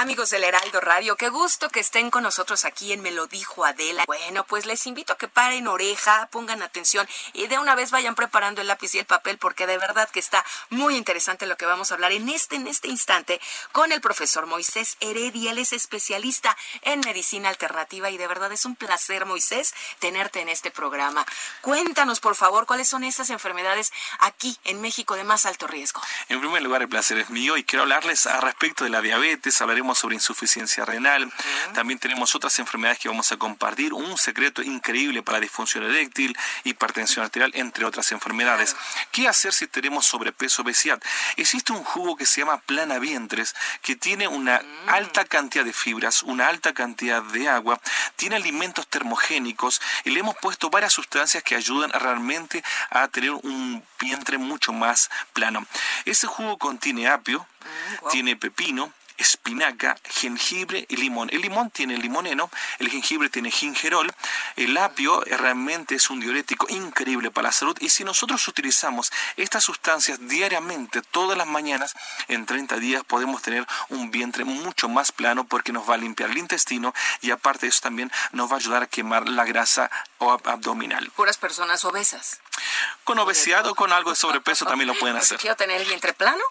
Amigos del Heraldo Radio, qué gusto que estén con nosotros aquí en Me lo dijo Adela. Bueno, pues les invito a que paren oreja, pongan atención y de una vez vayan preparando el lápiz y el papel porque de verdad que está muy interesante lo que vamos a hablar en este en este instante con el profesor Moisés Heredia. Él es especialista en medicina alternativa y de verdad es un placer, Moisés, tenerte en este programa. Cuéntanos, por favor, cuáles son esas enfermedades aquí en México de más alto riesgo. En primer lugar, el placer es mío y quiero hablarles a respecto de la diabetes, hablaremos sobre insuficiencia renal, también tenemos otras enfermedades que vamos a compartir, un secreto increíble para disfunción eréctil, hipertensión arterial, entre otras enfermedades. ¿Qué hacer si tenemos sobrepeso obesidad? Existe un jugo que se llama plana vientres, que tiene una alta cantidad de fibras, una alta cantidad de agua, tiene alimentos termogénicos y le hemos puesto varias sustancias que ayudan realmente a tener un vientre mucho más plano. Ese jugo contiene apio, tiene pepino, espinaca, jengibre y limón. El limón tiene limoneno, el jengibre tiene gingerol, el apio realmente es un diurético increíble para la salud y si nosotros utilizamos estas sustancias diariamente, todas las mañanas, en 30 días podemos tener un vientre mucho más plano porque nos va a limpiar el intestino y aparte de eso también nos va a ayudar a quemar la grasa abdominal. Puras personas obesas. Con obesidad o con algo de sobrepeso también lo pueden Pues, hacer. Quiero tener el vientre plano.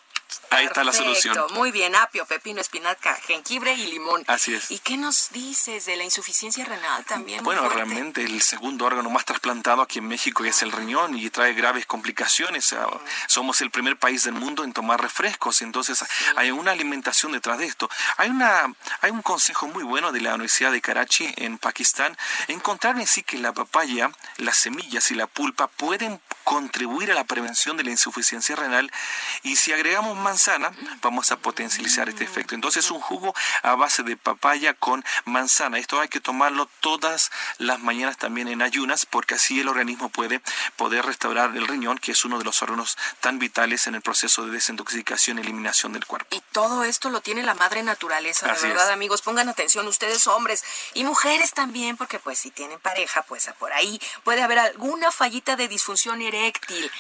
Ahí está la solución. Muy bien, apio, pepino, espinaca, jengibre y limón. Así es. ¿Y qué nos dices de la insuficiencia renal también? Bueno, realmente el segundo órgano más trasplantado aquí en México es el riñón y trae graves complicaciones. Ah, Somos el primer país del mundo en tomar refrescos, entonces hay una alimentación detrás de esto. Hay una hay un consejo muy bueno de la Universidad de Karachi en Pakistán, encontrar en sí que la papaya, las semillas y la pulpa pueden contribuir a la prevención de la insuficiencia renal y si agregamos manzana vamos a potencializar este efecto. Entonces un jugo a base de papaya con manzana. Esto hay que tomarlo todas las mañanas también en ayunas porque así el organismo puede poder restaurar el riñón que es uno de los órganos tan vitales en el proceso de desintoxicación y eliminación del cuerpo. Y todo esto lo tiene la madre naturaleza, de verdad, es. amigos. Pongan atención ustedes, hombres y mujeres también, porque pues si tienen pareja, pues por ahí puede haber alguna fallita de disfunción eréctil.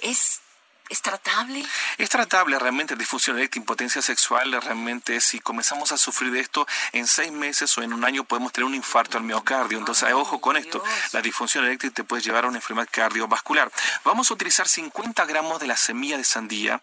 Es, es tratable. Es tratable realmente disfunción eréctil, impotencia sexual, realmente si comenzamos a sufrir de esto en seis meses o en un año podemos tener un infarto al miocardio. Entonces, ojo con esto, la disfunción eréctil te puede llevar a una enfermedad cardiovascular. Vamos a utilizar 50 gramos de la semilla de sandía,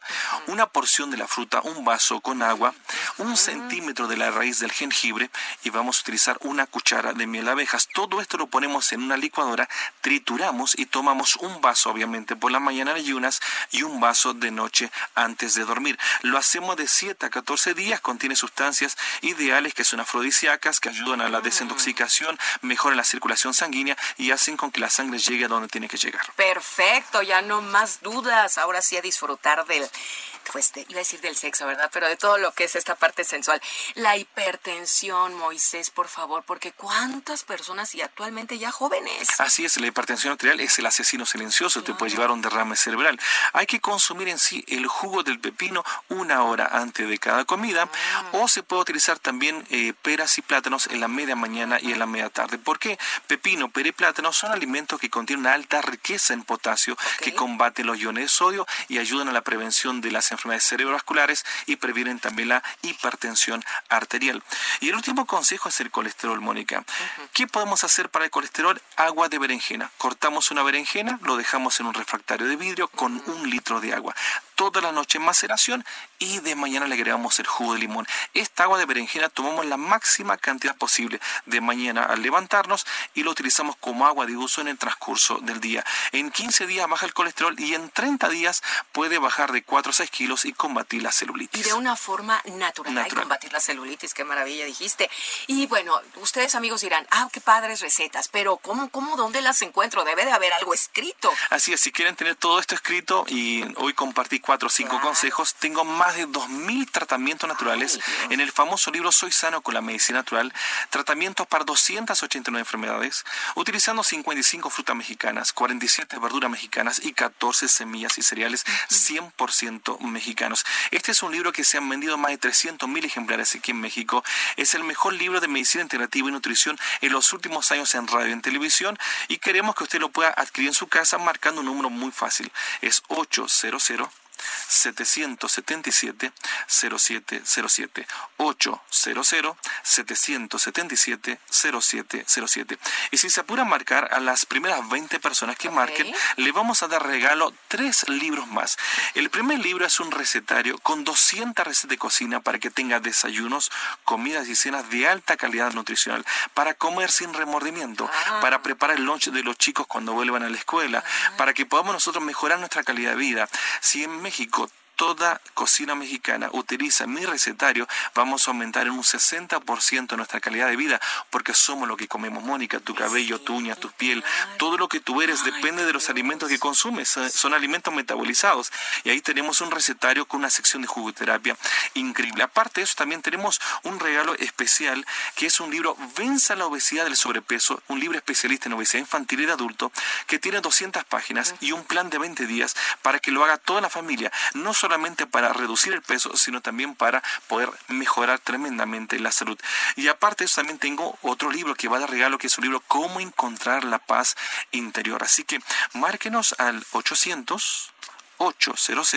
una porción de la fruta, un vaso con agua, un centímetro de la raíz del jengibre y vamos a utilizar una cuchara de miel de abejas. Todo esto lo ponemos en una licuadora, trituramos y tomamos un vaso, obviamente, por la mañana en ayunas y un vaso de noche antes de dormir. Lo hacemos de 7 a 14 días, contiene sustancias ideales que son afrodisíacas, que ayudan a la desintoxicación, mejoran la circulación sanguínea y hacen con que la sangre llegue a donde tiene que llegar. Perfecto, ya no más dudas. Ahora sí a disfrutar del, pues de- iba a decir del sexo, ¿verdad? Pero de todo lo que es esta parte sensual. La hipertensión, Moisés, por favor, porque cuántas personas y actualmente ya jóvenes. Así es, la hipertensión arterial es el asesino silencioso, te puede llevar a un derrame cerebral. Hay que consumir en sí el jugo del pepino una hora antes de cada comida o se puede utilizar también eh, peras y plátanos en la media mañana y en la media tarde. ¿Por qué? Pepino, pera y plátano son alimentos que contienen una alta riqueza en potasio que combaten los iones de sodio y ayudan a la prevención de las enfermedades cerebrovasculares y previenen también la hipertensión arterial. Y el último consejo es el colesterol, Mónica. ¿Qué podemos hacer para el colesterol? Agua de berenjena. Cortamos una berenjena, lo dejamos en un refractario de vidrio con un litro de agua. Toda la noche en maceración y de mañana le agregamos el jugo de limón. Esta agua de berenjena tomamos la máxima cantidad posible de mañana al levantarnos y lo utilizamos como agua de uso en el transcurso del día. En 15 días baja el colesterol y en 30 días puede bajar de 4 a 6 kilos y combatir la celulitis. Y de una forma natural, Natural. combatir la celulitis, qué maravilla dijiste. Y bueno, ustedes amigos dirán, ah, qué padres recetas, pero ¿cómo, cómo, dónde las encuentro? Debe de haber algo escrito. Así es, si quieren tener todo esto escrito y hoy compartí cuatro o cinco consejos, tengo más de 2.000 tratamientos naturales en el famoso libro Soy sano con la medicina natural, tratamientos para 289 enfermedades, utilizando 55 frutas mexicanas, 47 verduras mexicanas y 14 semillas y cereales 100% mexicanos. Este es un libro que se han vendido más de 300.000 ejemplares aquí en México. Es el mejor libro de medicina integrativa y nutrición en los últimos años en radio y en televisión y queremos que usted lo pueda adquirir en su casa marcando un número muy fácil. Es 800 777 0707 800 777 0707 y si se apura a marcar a las primeras 20 personas que marquen le vamos a dar regalo tres libros más el primer libro es un recetario con 200 recetas de cocina para que tenga desayunos comidas y cenas de alta calidad nutricional para comer sin remordimiento para preparar el lunch de los chicos cuando vuelvan a la escuela para que podamos nosotros mejorar nuestra calidad de vida si en México México toda cocina mexicana utiliza mi recetario, vamos a aumentar en un 60% nuestra calidad de vida, porque somos lo que comemos, Mónica, tu cabello, tu uña, tu piel, todo lo que tú eres depende de los alimentos que consumes, son alimentos metabolizados. Y ahí tenemos un recetario con una sección de jugoterapia increíble. Aparte de eso, también tenemos un regalo especial, que es un libro Venza la obesidad del sobrepeso, un libro especialista en obesidad infantil y de adulto, que tiene 200 páginas y un plan de 20 días para que lo haga toda la familia, no solamente para reducir el peso, sino también para poder mejorar tremendamente la salud. Y aparte de eso también tengo otro libro que va de regalo, que es un libro Cómo encontrar la paz interior. Así que márquenos al 800 800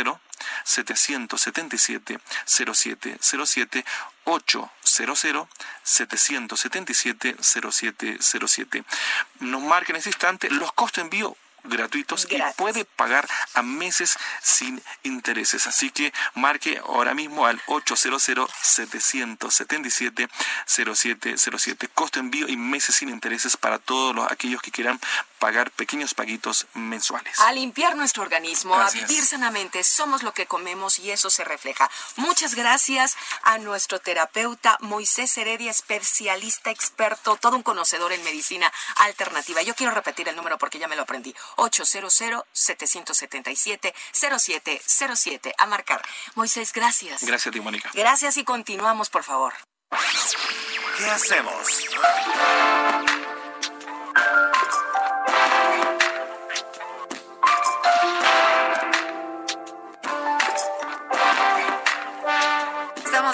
777 0707 800 777 0707. Nos marquen en ese instante los costos de envío gratuitos y puede pagar a meses sin intereses. Así que marque ahora mismo al 800-777-0707. Costo envío y meses sin intereses para todos los, aquellos que quieran pagar pequeños paguitos mensuales. A limpiar nuestro organismo, Gracias. a vivir sanamente, somos lo que comemos y eso se refleja. Muchas gracias a nuestro terapeuta Moisés Heredia, especialista, experto, todo un conocedor en medicina alternativa. Yo quiero repetir el número porque ya me lo aprendí. 800-777-0707. A marcar. Moisés, gracias. Gracias a ti, Mónica. Gracias y continuamos, por favor. ¿Qué hacemos?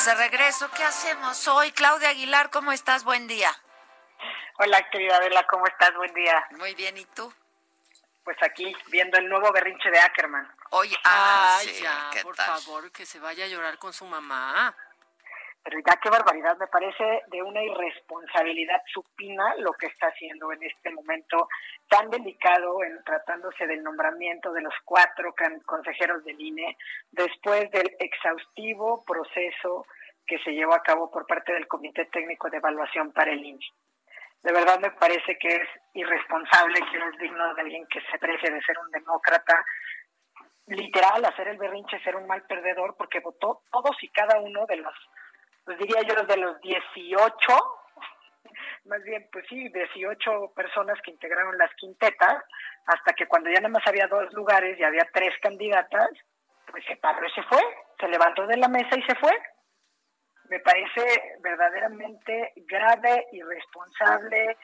Estamos de regreso. ¿Qué hacemos hoy? Claudia Aguilar, ¿cómo estás? Buen día. Hola, querida Adela, ¿cómo estás? Buen día. Muy bien, ¿y tú? Pues aquí, viendo el nuevo berrinche de Ackerman. Oye, Ay, sí, ya, ¿qué por tal? favor, que se vaya a llorar con su mamá. Pero ya qué barbaridad, me parece de una irresponsabilidad supina lo que está haciendo en este momento tan delicado en tratándose del nombramiento de los cuatro consejeros del INE después del exhaustivo proceso que se llevó a cabo por parte del Comité Técnico de Evaluación para el INE. De verdad me parece que es irresponsable, que no es digno de alguien que se precie de ser un demócrata, literal hacer el berrinche, ser un mal perdedor, porque votó todos y cada uno de los, pues diría yo, de los 18, más bien, pues sí, 18 personas que integraron las quintetas, hasta que cuando ya nada más había dos lugares y había tres candidatas, pues se paró y se fue, se levantó de la mesa y se fue. Me parece verdaderamente grave, irresponsable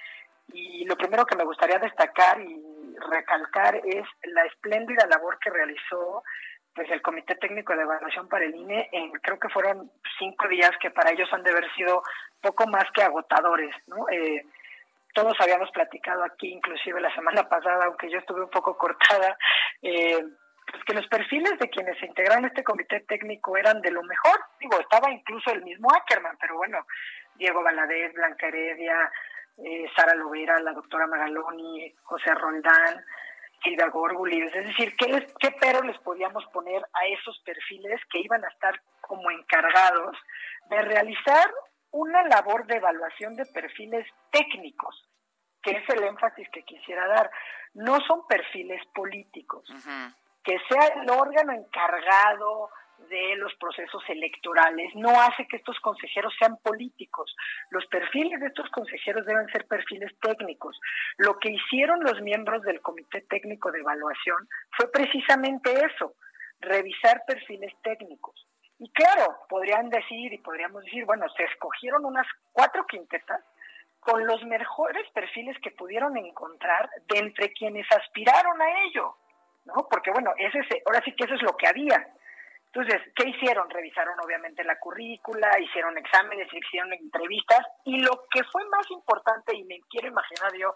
y lo primero que me gustaría destacar y recalcar es la espléndida labor que realizó pues el Comité Técnico de Evaluación para el INE en creo que fueron cinco días que para ellos han de haber sido poco más que agotadores, ¿no? Eh, todos habíamos platicado aquí, inclusive la semana pasada, aunque yo estuve un poco cortada, eh, pues que los perfiles de quienes se integraron este comité técnico eran de lo mejor. Digo, estaba incluso el mismo Ackerman, pero bueno, Diego Valadez, Blanca Heredia, eh, Sara Lovera, la doctora Magaloni, José Roldán, Silvia Gorgulis. Es decir, ¿qué, les, ¿qué pero les podíamos poner a esos perfiles que iban a estar como encargados de realizar una labor de evaluación de perfiles técnicos? que es el énfasis que quisiera dar. No son perfiles políticos que sea el órgano encargado de los procesos electorales no hace que estos consejeros sean políticos. Los perfiles de estos consejeros deben ser perfiles técnicos. Lo que hicieron los miembros del Comité Técnico de Evaluación fue precisamente eso, revisar perfiles técnicos. Y claro, podrían decir y podríamos decir, bueno, se escogieron unas cuatro quintetas con los mejores perfiles que pudieron encontrar de entre quienes aspiraron a ello. ¿no? Porque bueno, ese ahora sí que eso es lo que había. Entonces, ¿qué hicieron? Revisaron obviamente la currícula, hicieron exámenes, hicieron entrevistas y lo que fue más importante y me quiero imaginar yo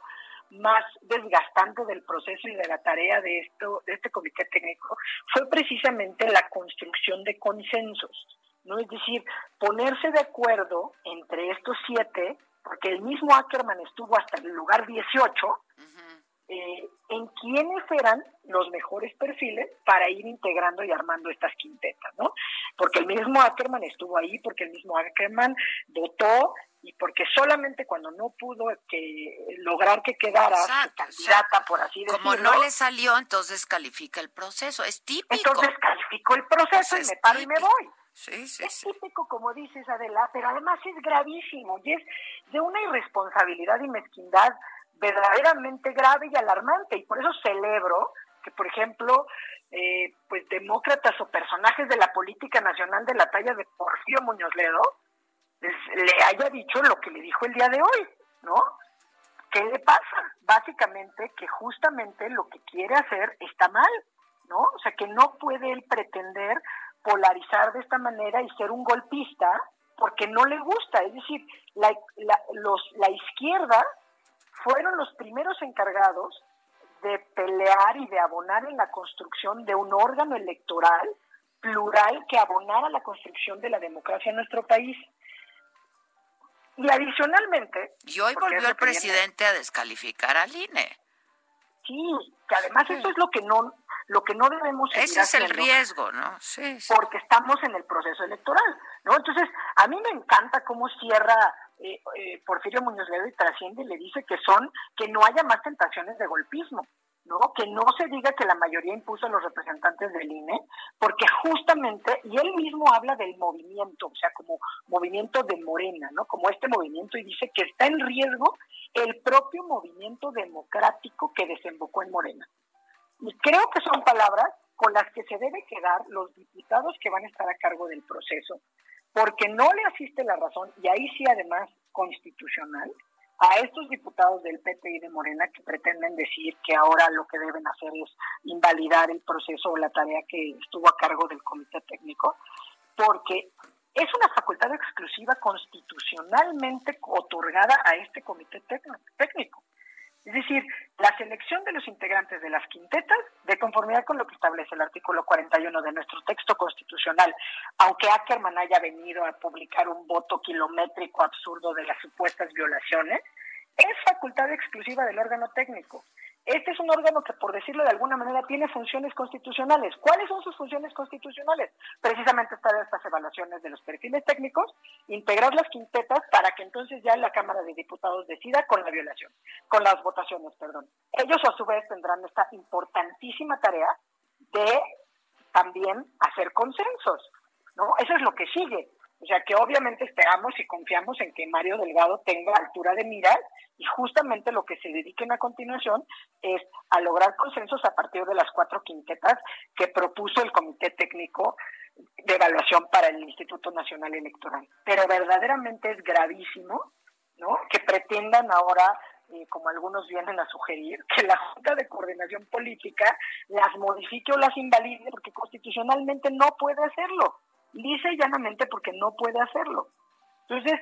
más desgastante del proceso y de la tarea de esto de este comité técnico fue precisamente la construcción de consensos, ¿no? Es decir, ponerse de acuerdo entre estos siete, porque el mismo Ackerman estuvo hasta el lugar 18, eh, en quiénes eran los mejores perfiles para ir integrando y armando estas quintetas, ¿no? Porque el mismo Ackerman estuvo ahí, porque el mismo Ackerman votó y porque solamente cuando no pudo que lograr que quedara candidata, por así decirlo. Como no le salió, entonces califica el proceso. Es típico. Entonces califico el proceso y me paro y me voy. Sí, sí, es típico, como dices Adela, pero además es gravísimo y es de una irresponsabilidad y mezquindad verdaderamente grave y alarmante. Y por eso celebro que, por ejemplo, eh, pues demócratas o personajes de la política nacional de la talla de Porfirio Muñoz Ledo le haya dicho lo que le dijo el día de hoy, ¿no? ¿Qué le pasa? Básicamente que justamente lo que quiere hacer está mal, ¿no? O sea, que no puede él pretender polarizar de esta manera y ser un golpista porque no le gusta. Es decir, la, la, los, la izquierda fueron los primeros encargados de pelear y de abonar en la construcción de un órgano electoral plural que abonara la construcción de la democracia en nuestro país. Y adicionalmente... Y hoy volvió el presidente a descalificar al INE. Sí, que además eso es lo que no lo que no debemos Ese es el riesgo, ¿no? Sí, sí, Porque estamos en el proceso electoral, ¿no? Entonces, a mí me encanta cómo cierra eh, eh, Porfirio Muñoz Ledo y trasciende y le dice que son, que no haya más tentaciones de golpismo, ¿no? Que no se diga que la mayoría impuso a los representantes del INE, porque justamente, y él mismo habla del movimiento, o sea, como movimiento de Morena, ¿no? Como este movimiento, y dice que está en riesgo el propio movimiento democrático que desembocó en Morena. Y creo que son palabras con las que se debe quedar los diputados que van a estar a cargo del proceso, porque no le asiste la razón, y ahí sí además constitucional, a estos diputados del PP y de Morena que pretenden decir que ahora lo que deben hacer es invalidar el proceso o la tarea que estuvo a cargo del comité técnico, porque es una facultad exclusiva constitucionalmente otorgada a este comité técnico. Es decir, la selección de los integrantes de las quintetas, de conformidad con lo que establece el artículo 41 de nuestro texto constitucional, aunque Ackerman haya venido a publicar un voto kilométrico absurdo de las supuestas violaciones, es facultad exclusiva del órgano técnico. Este es un órgano que, por decirlo de alguna manera, tiene funciones constitucionales. ¿Cuáles son sus funciones constitucionales? Precisamente estar estas evaluaciones de los perfiles técnicos, integrar las quintetas para que entonces ya la Cámara de Diputados decida con la violación, con las votaciones, perdón. Ellos a su vez tendrán esta importantísima tarea de también hacer consensos, ¿no? Eso es lo que sigue. O sea que obviamente esperamos y confiamos en que Mario Delgado tenga altura de miras y justamente lo que se dediquen a continuación es a lograr consensos a partir de las cuatro quintetas que propuso el Comité Técnico de Evaluación para el Instituto Nacional Electoral. Pero verdaderamente es gravísimo ¿no? que pretendan ahora eh, como algunos vienen a sugerir, que la Junta de Coordinación Política las modifique o las invalide porque constitucionalmente no puede hacerlo. Dice llanamente porque no puede hacerlo. Entonces,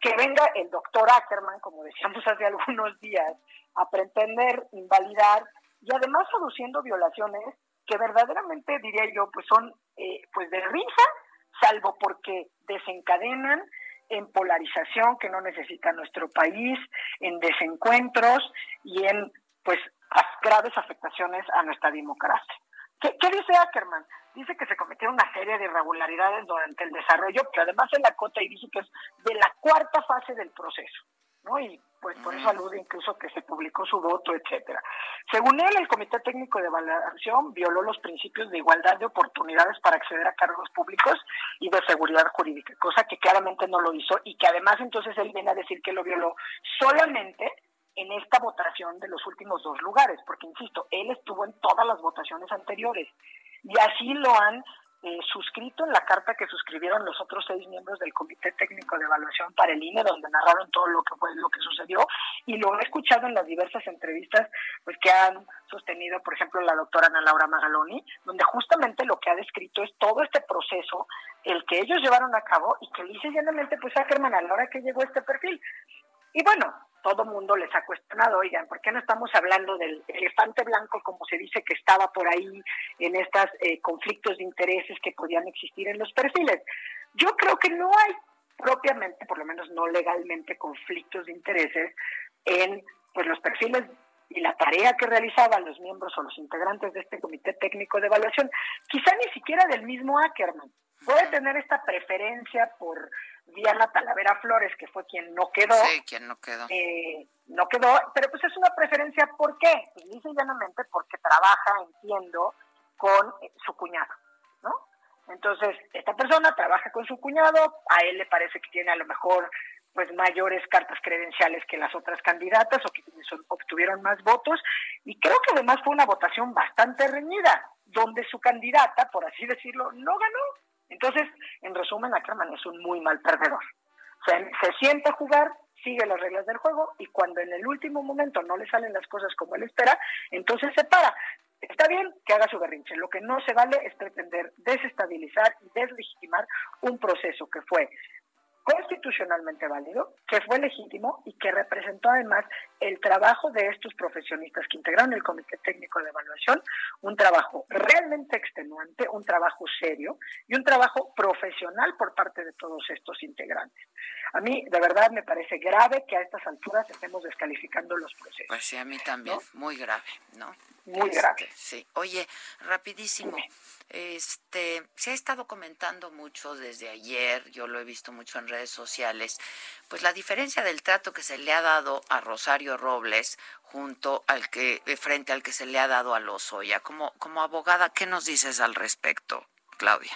que venga el doctor Ackerman, como decíamos hace algunos días, a pretender invalidar y además aduciendo violaciones que verdaderamente, diría yo, pues son eh, pues de risa, salvo porque desencadenan en polarización que no necesita nuestro país, en desencuentros y en pues graves afectaciones a nuestra democracia. ¿Qué, ¿Qué, dice Ackerman? Dice que se cometieron una serie de irregularidades durante el desarrollo, que además en la cota y dice que es de la cuarta fase del proceso, ¿no? Y pues por eso alude incluso que se publicó su voto, etcétera. Según él, el Comité Técnico de Evaluación violó los principios de igualdad de oportunidades para acceder a cargos públicos y de seguridad jurídica, cosa que claramente no lo hizo y que además entonces él viene a decir que lo violó solamente en esta votación de los últimos dos lugares, porque insisto, él estuvo en todas las votaciones anteriores y así lo han eh, suscrito en la carta que suscribieron los otros seis miembros del Comité Técnico de Evaluación para el INE, donde narraron todo lo que fue lo que sucedió, y lo he escuchado en las diversas entrevistas pues que han sostenido, por ejemplo, la doctora Ana Laura Magaloni, donde justamente lo que ha descrito es todo este proceso, el que ellos llevaron a cabo, y que dice llanamente, pues Ackerman, a la hora que llegó este perfil. Y bueno, todo mundo les ha cuestionado, oigan, ¿por qué no estamos hablando del elefante blanco como se dice que estaba por ahí en estos eh, conflictos de intereses que podían existir en los perfiles? Yo creo que no hay propiamente, por lo menos no legalmente, conflictos de intereses en pues los perfiles y la tarea que realizaban los miembros o los integrantes de este comité técnico de evaluación, quizá ni siquiera del mismo Ackerman. Puede tener esta preferencia por Diana Talavera Flores, que fue quien no quedó. Sí, quien no quedó. Eh, no quedó, pero pues es una preferencia, ¿por qué? Pues dice llanamente porque trabaja, entiendo, con eh, su cuñado, ¿no? Entonces, esta persona trabaja con su cuñado, a él le parece que tiene a lo mejor pues mayores cartas credenciales que las otras candidatas o que obtuvieron más votos y creo que además fue una votación bastante reñida donde su candidata, por así decirlo, no ganó. Entonces, en resumen, Ackerman es un muy mal perdedor. Se, se siente a jugar, sigue las reglas del juego y cuando en el último momento no le salen las cosas como él espera, entonces se para. Está bien que haga su berrinche. Lo que no se vale es pretender desestabilizar y deslegitimar un proceso que fue constitucionalmente válido, que fue legítimo y que representó además el trabajo de estos profesionistas que integraron el Comité Técnico de Evaluación, un trabajo realmente extenuante, un trabajo serio y un trabajo profesional por parte de todos estos integrantes. A mí, de verdad, me parece grave que a estas alturas estemos descalificando los procesos. Pues sí, a mí también, muy grave, ¿no? Muy grave. Sí. Oye, rapidísimo. Este, se ha estado comentando mucho desde ayer, yo lo he visto mucho en redes sociales, pues la diferencia del trato que se le ha dado a Rosario Robles junto al que eh, frente al que se le ha dado a Lozoya. Como como abogada, ¿qué nos dices al respecto, Claudia?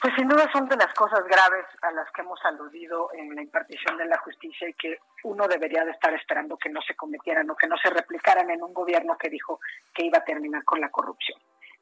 Pues sin duda son de las cosas graves a las que hemos aludido en la impartición de la justicia y que uno debería de estar esperando que no se cometieran o que no se replicaran en un gobierno que dijo que iba a terminar con la corrupción,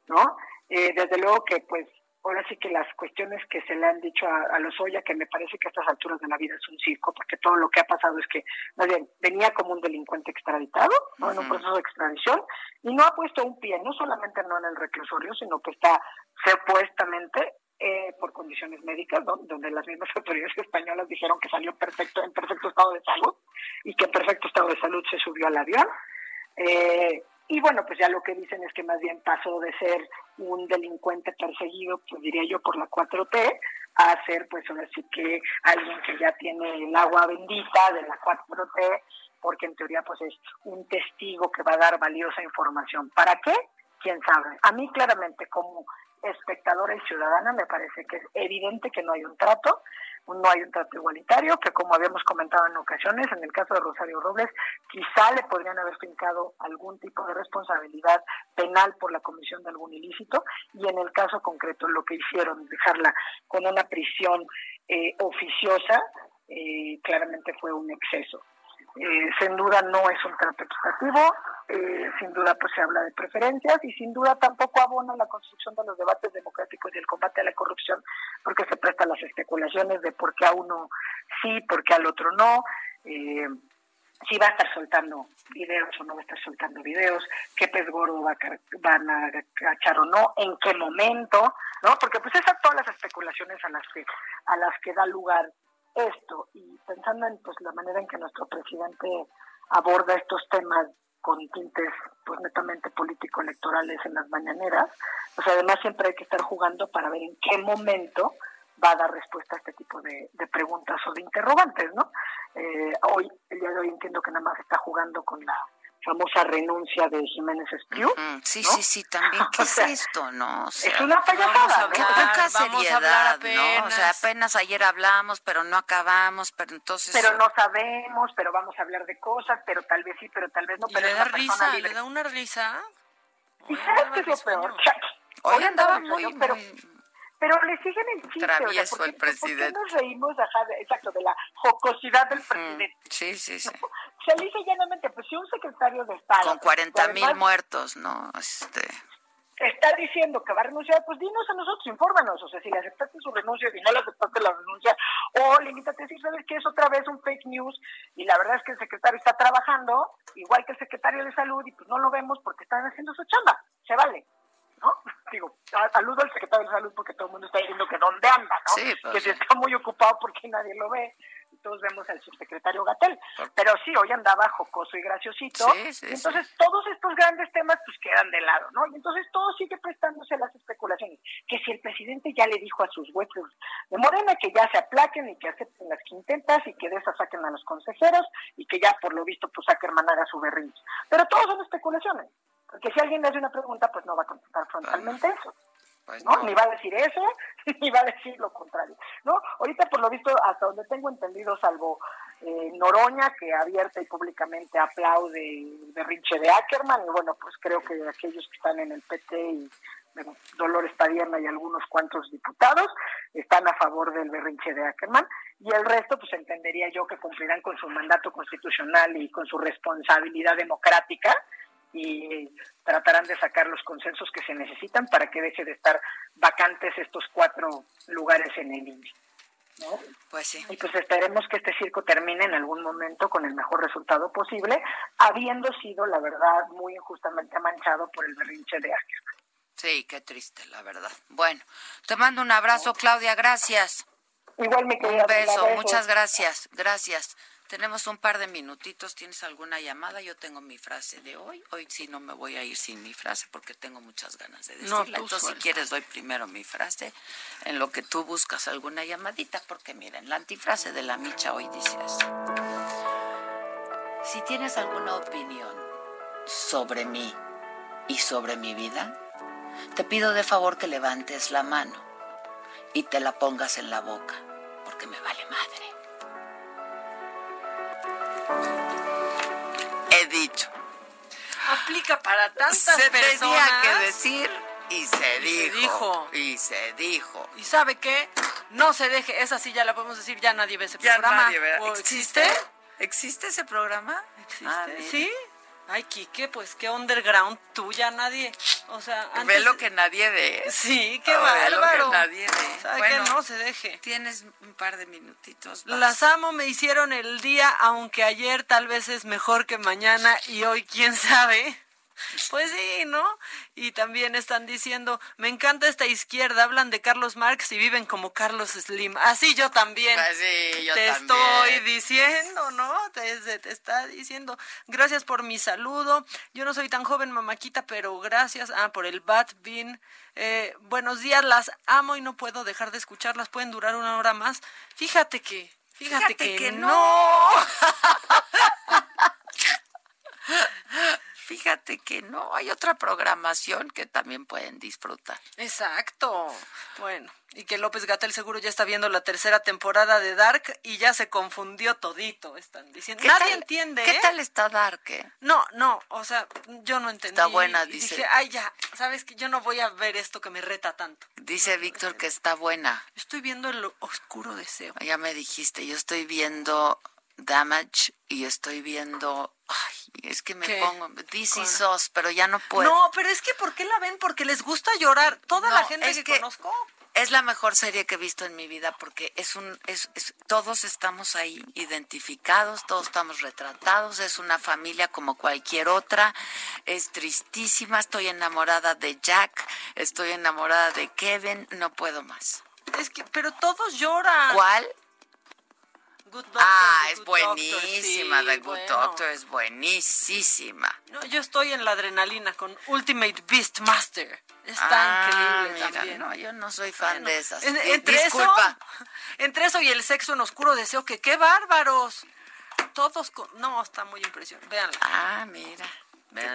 ¿no? Eh, desde luego que pues ahora sí que las cuestiones que se le han dicho a, a Lozoya, que me parece que a estas alturas de la vida es un circo, porque todo lo que ha pasado es que, más bien, venía como un delincuente extraditado, ¿no? en un proceso de extradición, y no ha puesto un pie, no solamente no en el reclusorio, sino que está supuestamente eh, por condiciones médicas, ¿no? donde las mismas autoridades españolas dijeron que salió perfecto en perfecto estado de salud y que en perfecto estado de salud se subió al avión. Eh, y bueno, pues ya lo que dicen es que más bien pasó de ser un delincuente perseguido, pues diría yo, por la 4T, a ser pues ahora sí que alguien que ya tiene el agua bendita de la 4T, porque en teoría pues es un testigo que va a dar valiosa información. ¿Para qué? ¿Quién sabe? A mí claramente como espectadora y ciudadana me parece que es evidente que no hay un trato, no hay un trato igualitario, que como habíamos comentado en ocasiones, en el caso de Rosario Robles, quizá le podrían haber fincado algún tipo de responsabilidad penal por la comisión de algún ilícito, y en el caso concreto lo que hicieron, dejarla con una prisión eh, oficiosa, eh, claramente fue un exceso. Eh, sin duda no es un trato equitativo, eh, sin duda pues se habla de preferencias y sin duda tampoco abona la construcción de los debates democráticos y el combate a la corrupción porque se presta las especulaciones de por qué a uno sí, por qué al otro no. Eh, si va a estar soltando videos o no va a estar soltando videos, qué pez gordo va a, van a cachar o no, en qué momento, ¿no? Porque pues esas todas las especulaciones a las que a las que da lugar esto y pensando en pues la manera en que nuestro presidente aborda estos temas con tintes pues netamente político electorales en las mañaneras, pues además siempre hay que estar jugando para ver en qué momento va a dar respuesta a este tipo de, preguntas o de interrogantes, ¿no? Eh, hoy, el día de hoy entiendo que nada más está jugando con la famosa renuncia de Jiménez Espriu. Sí, ¿no? sí, sí, también. ¿Qué O sea, es esto, no? O sea, es una payasada, vamos a ¿no? hablar, Poca vamos a seriedad, hablar ¿no? apenas. O O sea, apenas ayer hablamos, pero no acabamos, pero entonces... Pero no sabemos, pero vamos a hablar de cosas, pero tal vez sí, pero tal vez no. Pero le da risa, libre. le da una risa. ¿Y sabes qué es lo peor? Hoy andaba muy- pero, pero le siguen el chiste. Travieso ¿por qué- el presidente. ¿Por qué nos reímos ajá, de- exacto, de la jocosidad del presidente? Sí, sí, sí. Se le dice llanamente, pues si un secretario de Estado... Con 40 que mil muertos, ¿no? Este... Está diciendo que va a renunciar, pues dinos a nosotros, infórmanos. O sea, si le aceptaste su renuncia, si no le aceptaste la renuncia, o limítate a decir, ¿sabes qué? Es otra vez un fake news y la verdad es que el secretario está trabajando, igual que el secretario de salud, y pues no lo vemos porque están haciendo su chamba. Se vale. ¿No? Digo, a- saludo al secretario de salud porque todo el mundo está diciendo que dónde anda, ¿no? Sí, pues, que si está muy ocupado porque nadie lo ve. Y todos vemos al subsecretario Gatel. Pero sí, hoy andaba jocoso y graciosito. Sí, entonces todos estos grandes temas pues quedan de lado, ¿no? Y entonces todo sigue prestándose las especulaciones. Que si el presidente ya le dijo a sus huestes de Morena que ya se aplaquen y que acepten las quintetas y que de esas saquen a los consejeros y que ya por lo visto pues Ackerman haga su berrinche. Pero todos son especulaciones. Porque si alguien le hace una pregunta, pues no va a contestar frontalmente eso. Pues ¿no? Ni va a decir eso, ni va a decir lo contrario. ¿no? Ahorita, por lo visto, hasta donde tengo entendido, salvo eh, Noroña, que abierta y públicamente aplaude el berrinche de Ackerman, y bueno, pues creo que aquellos que están en el PT y bueno, Dolores Padierna y algunos cuantos diputados están a favor del berrinche de Ackerman, y el resto, pues entendería yo que cumplirán con su mandato constitucional y con su responsabilidad democrática, y tratarán de sacar los consensos que se necesitan para que deje de estar vacantes estos cuatro lugares en el INE. ¿no? Pues sí. Y pues esperemos que este circo termine en algún momento con el mejor resultado posible, habiendo sido, la verdad, muy injustamente manchado por el berrinche de Ackerman. Sí, qué triste, la verdad. Bueno, te mando un abrazo, Claudia, gracias. Igual me Un beso, muchas gracias, gracias. Tenemos un par de minutitos. ¿Tienes alguna llamada? Yo tengo mi frase de hoy. Hoy sí no me voy a ir sin mi frase porque tengo muchas ganas de No, decirla. tú Entonces, si quieres, doy primero mi frase en lo que tú buscas alguna llamadita. Porque miren, la antifrase de la Micha hoy dice así. Si tienes alguna opinión sobre mí y sobre mi vida, te pido de favor que levantes la mano y te la pongas en la boca, porque me vale madre. He dicho. Aplica para tantas Se personas. tenía que decir y se Y se dijo. Y se dijo. ¿Y sabe qué? No se deje, esa sí ya la podemos decir, ya nadie ve ese Ya programa. nadie ve. ¿O ¿Existe? ¿Existe ese programa? Ah, mira. ¿Sí? Ay, Quique, pues qué underground, tú ya nadie. O sea, antes... Ve lo que nadie ve. Sí, qué ve lo que bárbaro. nadie ve. ¿Sabe Bueno, qué? No se deje. Tienes un par de minutitos. vas. Las amo, me hicieron el día, aunque ayer tal vez es mejor que mañana y hoy quién sabe. Pues sí, ¿no? Y también están diciendo, me encanta esta izquierda, hablan de Carlos Marx y viven como Carlos Slim. Así yo también. Pues sí, yo te también. estoy diciendo, ¿no? Te, se te está diciendo. Gracias por mi saludo. Yo no soy tan joven, mamaquita, pero gracias. Ah, por el Bat Bean. Eh, buenos días, las amo y no puedo dejar de escucharlas. Pueden durar una hora más. Fíjate que, fíjate, Fíjate que, que no. fíjate que no, hay otra programación que también pueden disfrutar. Exacto. Bueno, y que López Gatel seguro ya está viendo la tercera temporada de Dark y ya se confundió todito, están diciendo. ¿Qué Nadie tal- entiende. ¿Qué ¿eh? tal está Dark? eh? No, no, o sea, yo no entendí. Está buena, Y dice. Dije, ay, ya, sabes que yo no voy a ver esto que me reta tanto. Dice Víctor que está buena. Estoy viendo el oscuro deseo. Ya me dijiste, yo estoy viendo Damage y estoy viendo... Ay, es que me ¿Qué? pongo... This is Us, pero ya no puedo. No, pero es que ¿por qué la ven? Porque les gusta llorar. Toda No, la gente es que, que- conozco. Es la mejor serie que he visto en mi vida porque es un, es, es- todos estamos ahí identificados, todos estamos retratados, es una familia como cualquier otra, es tristísima, estoy enamorada de Jack, estoy enamorada de Kevin, no puedo más. Es que, pero todos lloran. ¿Cuál? Good Doctor, ah, es Good Doctor, buenísima, sí, The Good bueno. Doctor es buenísima. No, yo estoy en la adrenalina con Ultimate Beastmaster. Está Ah, increíble mira, también. no, yo no soy fan de esas. En- Di- entre Disculpa. eso, entre eso y el sexo en oscuro deseo que qué bárbaros. Todos con, no, está muy impresionante. Véanla. Ah, mira.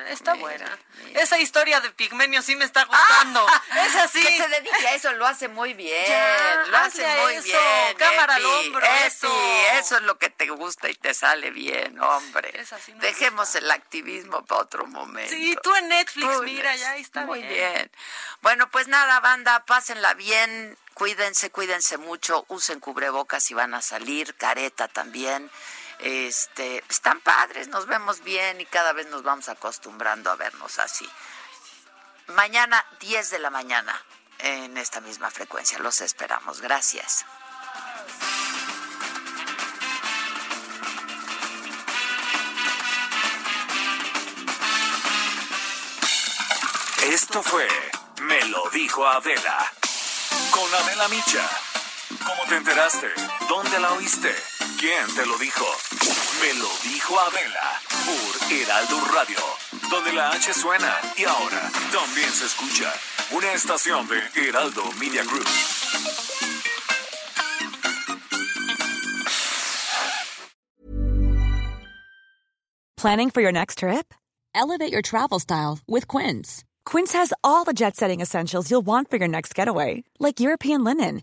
Está buena. mira. Esa historia de Pigmenio sí me está gustando. es así. Que se dedique a eso, lo hace muy bien. Ya, lo hace muy eso, bien. cámara al hombro, Epi, eso. eso es lo que te gusta y te sale bien, hombre. Es así, no Dejemos el activismo para otro momento. Sí, tú en Netflix, Tú, mira, ya ahí está Muy bien. bien. Bueno, pues nada, banda, pásenla bien. Cuídense, cuídense mucho. Usen cubrebocas si van a salir, careta también. Este, están padres, nos vemos bien y cada vez nos vamos acostumbrando a vernos así. Mañana, 10 de la mañana, en esta misma frecuencia. Los esperamos. Gracias. Esto fue Me lo dijo Adela. Con Adela Micha. ¿Cómo te enteraste? ¿Dónde la oíste? ¿Quién te lo dijo? Me lo dijo Adela. Por Heraldo Radio. Donde la H suena y ahora también se escucha. Una estación de Heraldo Media Group. Planning for your next trip? Elevate your travel style with Quince. Quince has all the jet setting essentials you'll want for your next getaway, like European linen,